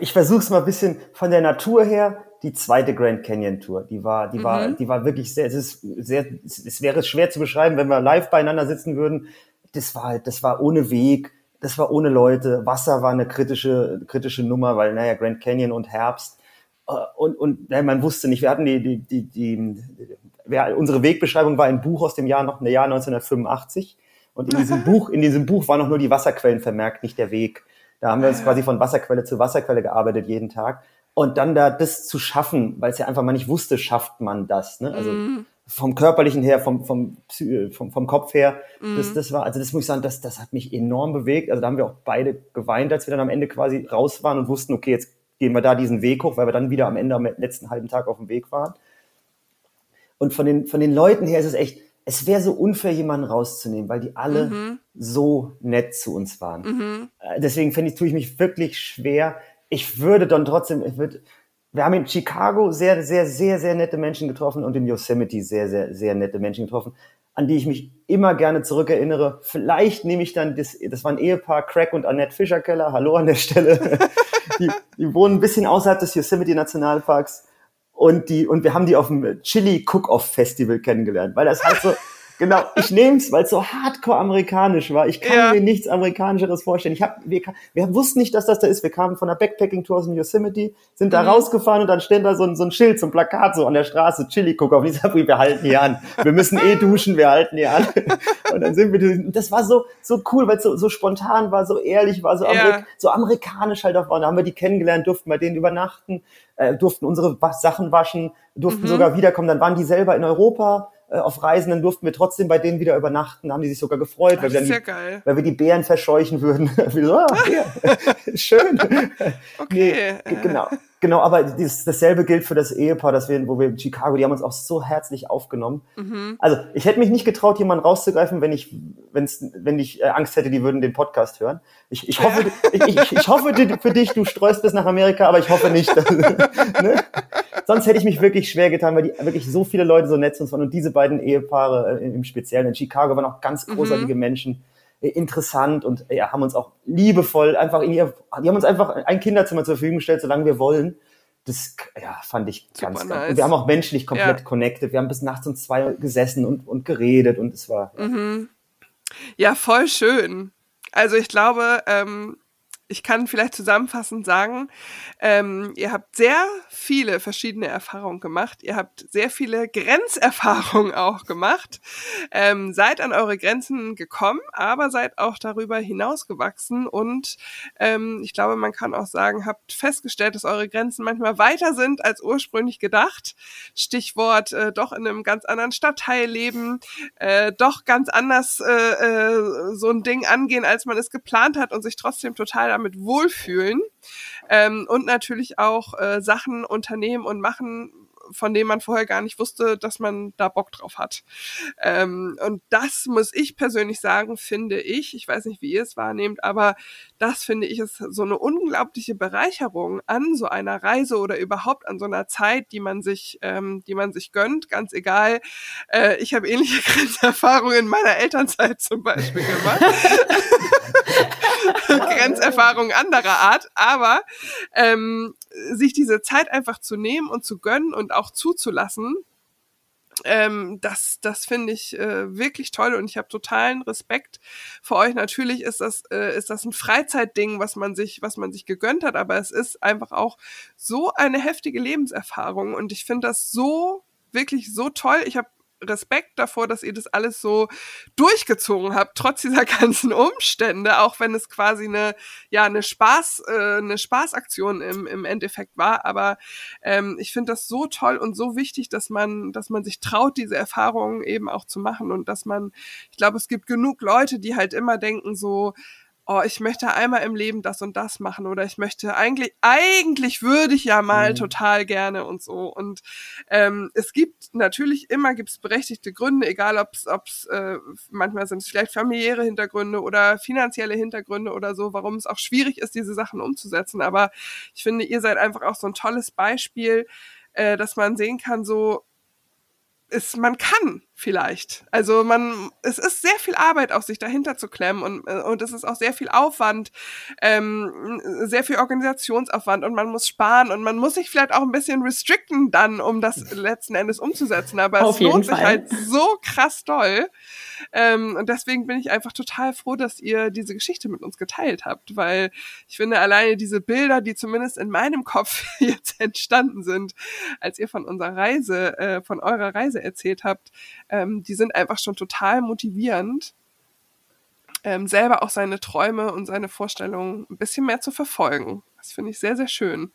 ich versuche es mal ein bisschen von der Natur her. Die zweite Grand Canyon Tour, die war, die mhm. war, die war wirklich sehr, es ist sehr, es wäre schwer zu beschreiben, wenn wir live beieinander sitzen würden. Das war halt, das war ohne Weg, das war ohne Leute. Wasser war eine kritische, kritische Nummer, weil, naja, Grand Canyon und Herbst. Äh, und, und naja, man wusste nicht, wir hatten die, die, die, die wir, unsere Wegbeschreibung war ein Buch aus dem Jahr noch, Jahr 1985. Und in diesem Buch, in diesem Buch waren noch nur die Wasserquellen vermerkt, nicht der Weg. Da haben wir uns quasi von Wasserquelle zu Wasserquelle gearbeitet jeden Tag. Und dann da das zu schaffen, weil es ja einfach mal nicht wusste, schafft man das. Ne? Also mm. vom körperlichen her, vom, vom, vom, vom Kopf her, mm. das, das war, also das muss ich sagen, das, das hat mich enorm bewegt. Also da haben wir auch beide geweint, als wir dann am Ende quasi raus waren und wussten, okay, jetzt gehen wir da diesen Weg hoch, weil wir dann wieder am Ende am letzten halben Tag auf dem Weg waren. Und von den, von den Leuten her ist es echt, es wäre so unfair, jemanden rauszunehmen, weil die alle mhm. so nett zu uns waren. Mhm. Äh, deswegen finde ich, tue ich mich wirklich schwer. Ich würde dann trotzdem, ich würde, wir haben in Chicago sehr, sehr, sehr, sehr nette Menschen getroffen und in Yosemite sehr, sehr, sehr nette Menschen getroffen, an die ich mich immer gerne zurückerinnere. Vielleicht nehme ich dann, das, das war ein Ehepaar, Craig und Annette Fischerkeller, hallo an der Stelle. die, die wohnen ein bisschen außerhalb des Yosemite Nationalparks und die und wir haben die auf dem Chili Cook-Off Festival kennengelernt, weil das halt so Genau, ich nehme es, weil es so hardcore amerikanisch war. Ich kann ja. mir nichts amerikanischeres vorstellen. Ich hab, wir, wir wussten nicht, dass das da ist. Wir kamen von der Backpacking-Tour aus dem Yosemite, sind da mhm. rausgefahren und dann steht da so ein, so ein Schild, so ein Plakat so an der Straße, Chili Cook auf. Und ich sag, wir halten hier an. Wir müssen eh duschen, wir halten hier an. Und dann sind wir, das war so, so cool, weil es so, so spontan war, so ehrlich war, so, ja. Amerik so amerikanisch halt auch war. Und da haben wir die kennengelernt, durften bei denen übernachten, äh, durften unsere Sachen waschen, durften mhm. sogar wiederkommen. Dann waren die selber in Europa auf Reisen, dann durften wir trotzdem bei denen wieder übernachten, haben die sich sogar gefreut, weil wir, die, weil wir die Bären verscheuchen würden. so, ah, schön. Okay. Nee, genau. Genau, aber dieses, dasselbe gilt für das Ehepaar, das wir, wo wir in Chicago, die haben uns auch so herzlich aufgenommen. Mhm. Also ich hätte mich nicht getraut, jemanden rauszugreifen, wenn ich, wenn's, wenn ich äh, Angst hätte, die würden den Podcast hören. Ich, ich hoffe, ich, ich, ich hoffe für dich, du streust bis nach Amerika, aber ich hoffe nicht. Dass, ne? Sonst hätte ich mich wirklich schwer getan, weil die wirklich so viele Leute so nett sind und diese beiden Ehepaare äh, im Speziellen in Chicago waren auch ganz großartige mhm. Menschen interessant und ja, haben uns auch liebevoll einfach in ihr, die haben uns einfach ein Kinderzimmer zur Verfügung gestellt, solange wir wollen. Das ja, fand ich Super ganz, nice. Und wir haben auch menschlich komplett ja. connected. Wir haben bis nachts um zwei gesessen und, und geredet und es war. Ja. Mhm. ja, voll schön. Also ich glaube, ähm, ich kann vielleicht zusammenfassend sagen, ähm, ihr habt sehr viele verschiedene Erfahrungen gemacht. Ihr habt sehr viele Grenzerfahrungen auch gemacht. Ähm, seid an eure Grenzen gekommen, aber seid auch darüber hinausgewachsen. Und ähm, ich glaube, man kann auch sagen, habt festgestellt, dass eure Grenzen manchmal weiter sind als ursprünglich gedacht. Stichwort äh, doch in einem ganz anderen Stadtteil leben, äh, doch ganz anders äh, äh, so ein Ding angehen, als man es geplant hat und sich trotzdem total damit wohlfühlen ähm, und natürlich auch äh, Sachen unternehmen und machen, von dem man vorher gar nicht wusste, dass man da Bock drauf hat. Ähm, und das muss ich persönlich sagen, finde ich, ich weiß nicht, wie ihr es wahrnehmt, aber das finde ich ist so eine unglaubliche Bereicherung an so einer Reise oder überhaupt an so einer Zeit, die man sich, ähm, die man sich gönnt, ganz egal. Äh, ich habe ähnliche Grenzerfahrungen in meiner Elternzeit zum Beispiel gemacht. Grenzerfahrungen anderer Art, aber ähm, sich diese Zeit einfach zu nehmen und zu gönnen und auch zuzulassen, ähm, das, das finde ich äh, wirklich toll und ich habe totalen Respekt vor euch. Natürlich ist das, äh, ist das ein Freizeitding, was man sich, was man sich gegönnt hat, aber es ist einfach auch so eine heftige Lebenserfahrung und ich finde das so wirklich so toll. Ich habe Respekt davor, dass ihr das alles so durchgezogen habt, trotz dieser ganzen Umstände, auch wenn es quasi eine, ja, eine Spaß, äh, eine Spaßaktion im, im Endeffekt war. Aber ähm, ich finde das so toll und so wichtig, dass man, dass man sich traut, diese Erfahrungen eben auch zu machen und dass man, ich glaube, es gibt genug Leute, die halt immer denken so, oh, ich möchte einmal im Leben das und das machen oder ich möchte eigentlich, eigentlich würde ich ja mal mhm. total gerne und so. Und ähm, es gibt natürlich immer gibt's berechtigte Gründe, egal ob es, äh, manchmal sind es vielleicht familiäre Hintergründe oder finanzielle Hintergründe oder so, warum es auch schwierig ist, diese Sachen umzusetzen. Aber ich finde, ihr seid einfach auch so ein tolles Beispiel, äh, dass man sehen kann, so ist, man kann vielleicht. Also man, es ist sehr viel Arbeit auch sich dahinter zu klemmen und, äh, und es ist auch sehr viel Aufwand, ähm, sehr viel Organisationsaufwand und man muss sparen und man muss sich vielleicht auch ein bisschen restricten dann, um das letzten Endes umzusetzen. Aber Auf es lohnt Fall. sich halt so krass doll. Ähm, und deswegen bin ich einfach total froh, dass ihr diese Geschichte mit uns geteilt habt, weil ich finde alleine diese Bilder, die zumindest in meinem Kopf jetzt entstanden sind, als ihr von unserer Reise, äh, von eurer Reise erzählt habt, ähm, die sind einfach schon total motivierend. Ähm, selber auch seine Träume und seine Vorstellungen ein bisschen mehr zu verfolgen. Das finde ich sehr, sehr schön.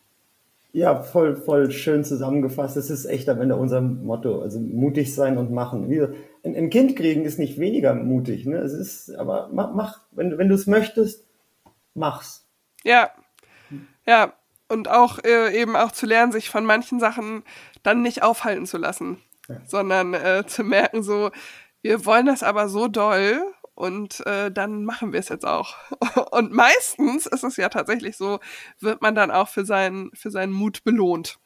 Ja, voll, voll schön zusammengefasst. Das ist echt am Ende unser Motto. Also mutig sein und machen. Ein, ein Kind kriegen ist nicht weniger mutig. Ne? Es ist, aber mach, mach wenn, wenn du es möchtest, mach's. Ja, ja. Und auch äh, eben auch zu lernen, sich von manchen Sachen dann nicht aufhalten zu lassen sondern äh, zu merken, so, wir wollen das aber so doll und äh, dann machen wir es jetzt auch. Und meistens ist es ja tatsächlich so, wird man dann auch für seinen, für seinen Mut belohnt.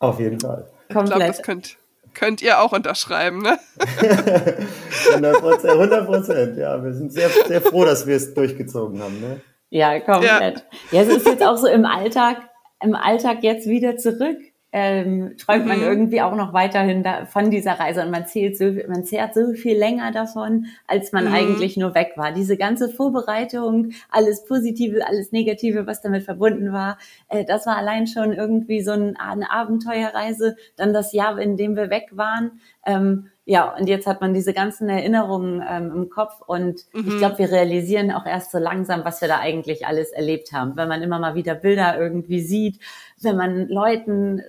Auf jeden Fall. Ich glaube, das könnt, könnt ihr auch unterschreiben, ne? 100 Prozent, 100 Prozent, ja. Wir sind sehr, sehr froh, dass wir es durchgezogen haben, ne? Ja, komplett. Ja. ja, es ist jetzt auch so im Alltag, im Alltag jetzt wieder zurück ähm, träumt man mhm. irgendwie auch noch weiterhin da, von dieser Reise und man zählt so, man zehrt so viel länger davon, als man mhm. eigentlich nur weg war. Diese ganze Vorbereitung, alles Positive, alles Negative, was damit verbunden war, äh, das war allein schon irgendwie so ein, eine Abenteuerreise. Dann das Jahr, in dem wir weg waren. Ähm, ja, und jetzt hat man diese ganzen Erinnerungen ähm, im Kopf und mhm. ich glaube, wir realisieren auch erst so langsam, was wir da eigentlich alles erlebt haben. Wenn man immer mal wieder Bilder irgendwie sieht, wenn man Leuten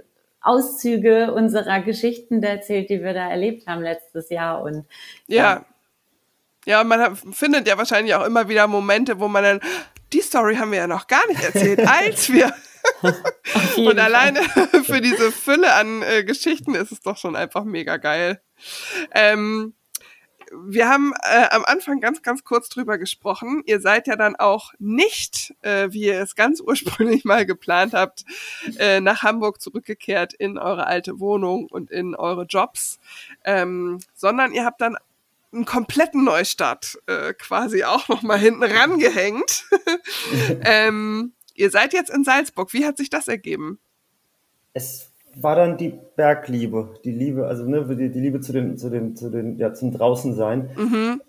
Auszüge unserer Geschichten erzählt, die wir da erlebt haben letztes Jahr. Und ja. ja. Ja, man findet ja wahrscheinlich auch immer wieder Momente, wo man dann, die Story haben wir ja noch gar nicht erzählt, als wir. und alleine für diese Fülle an äh, Geschichten ist es doch schon einfach mega geil. Ähm, wir haben äh, am Anfang ganz, ganz kurz drüber gesprochen. Ihr seid ja dann auch nicht, äh, wie ihr es ganz ursprünglich mal geplant habt, äh, nach Hamburg zurückgekehrt in eure alte Wohnung und in eure Jobs, ähm, sondern ihr habt dann einen kompletten Neustart äh, quasi auch noch mal hinten rangehängt. ähm, ihr seid jetzt in Salzburg. Wie hat sich das ergeben? Es war dann die Bergliebe, die Liebe, also ne, die, die Liebe zu den, zu den, zu den, ja, zum Draußensein. Mhm.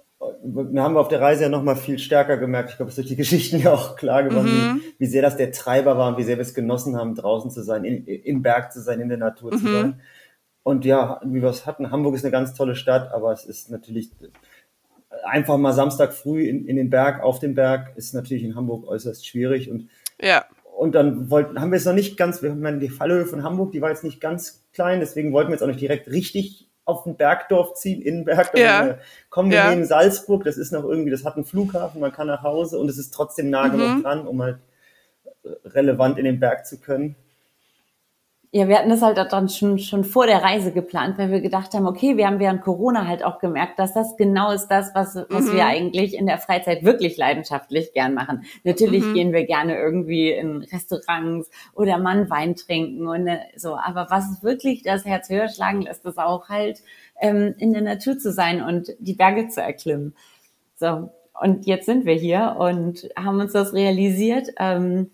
wir haben auf der Reise ja nochmal viel stärker gemerkt, ich glaube, es ist durch die Geschichten ja auch klar geworden, mhm. wie, wie, sehr das der Treiber war und wie sehr wir es genossen haben, draußen zu sein, in, im Berg zu sein, in der Natur mhm. zu sein. Und ja, wie wir es hatten, Hamburg ist eine ganz tolle Stadt, aber es ist natürlich einfach mal Samstag früh in, in den Berg, auf den Berg, ist natürlich in Hamburg äußerst schwierig. Und, ja. Und dann wollten, haben wir es noch nicht ganz, wir haben die Fallhöhe von Hamburg, die war jetzt nicht ganz klein, deswegen wollten wir jetzt auch nicht direkt richtig auf ein Bergdorf ziehen, Innenberg. Ja. Wir, kommen wir ja. neben Salzburg, das ist noch irgendwie, das hat einen Flughafen, man kann nach Hause und es ist trotzdem nah genug mhm. dran, um halt relevant in den Berg zu können. Ja, wir hatten das halt dann schon, schon vor der Reise geplant, weil wir gedacht haben, okay, wir haben während Corona halt auch gemerkt, dass das genau ist das, was, was mhm. wir eigentlich in der Freizeit wirklich leidenschaftlich gern machen. Natürlich mhm. gehen wir gerne irgendwie in Restaurants oder mal Wein trinken und äh, so, aber was wirklich das Herz höher schlagen lässt, ist auch halt ähm, in der Natur zu sein und die Berge zu erklimmen. So, und jetzt sind wir hier und haben uns das realisiert. Ähm,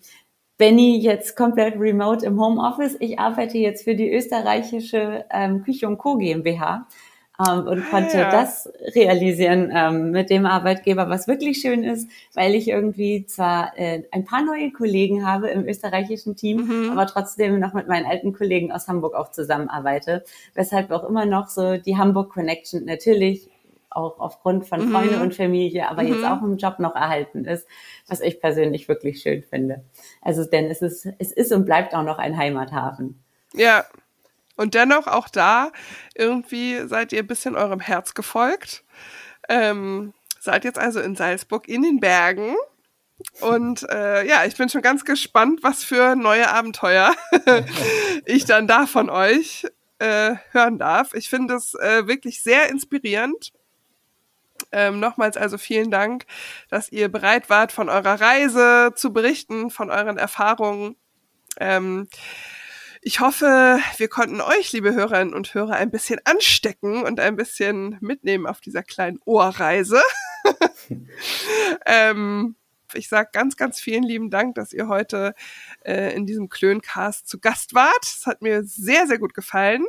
Benny jetzt komplett remote im Homeoffice. Ich arbeite jetzt für die österreichische ähm, Küche und Co. GmbH ähm, und konnte ja. das realisieren ähm, mit dem Arbeitgeber, was wirklich schön ist, weil ich irgendwie zwar äh, ein paar neue Kollegen habe im österreichischen Team, mhm. aber trotzdem noch mit meinen alten Kollegen aus Hamburg auch zusammenarbeite, weshalb auch immer noch so die Hamburg Connection natürlich auch aufgrund von mhm. Freunde und Familie, aber mhm. jetzt auch im Job noch erhalten ist, was ich persönlich wirklich schön finde. Also denn es ist, es ist und bleibt auch noch ein Heimathafen. Ja. Und dennoch auch da irgendwie seid ihr ein bisschen eurem Herz gefolgt. Ähm, seid jetzt also in Salzburg in den Bergen. Und äh, ja, ich bin schon ganz gespannt, was für neue Abenteuer ich dann da von euch äh, hören darf. Ich finde es äh, wirklich sehr inspirierend ähm, nochmals also vielen Dank, dass ihr bereit wart, von eurer Reise zu berichten, von euren Erfahrungen. Ähm, ich hoffe, wir konnten euch, liebe Hörerinnen und Hörer, ein bisschen anstecken und ein bisschen mitnehmen auf dieser kleinen Ohrreise. ähm, ich sage ganz, ganz vielen lieben Dank, dass ihr heute äh, in diesem Klöncast zu Gast wart. Es hat mir sehr, sehr gut gefallen.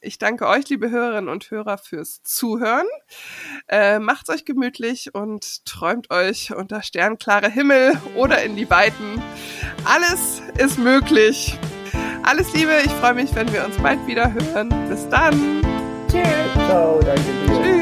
Ich danke euch, liebe Hörerinnen und Hörer, fürs Zuhören. Äh, macht's euch gemütlich und träumt euch unter sternklare Himmel oder in die Weiten. Alles ist möglich. Alles Liebe, ich freue mich, wenn wir uns bald wieder hören. Bis dann. Tschüss. Ciao, danke dir. Tschüss.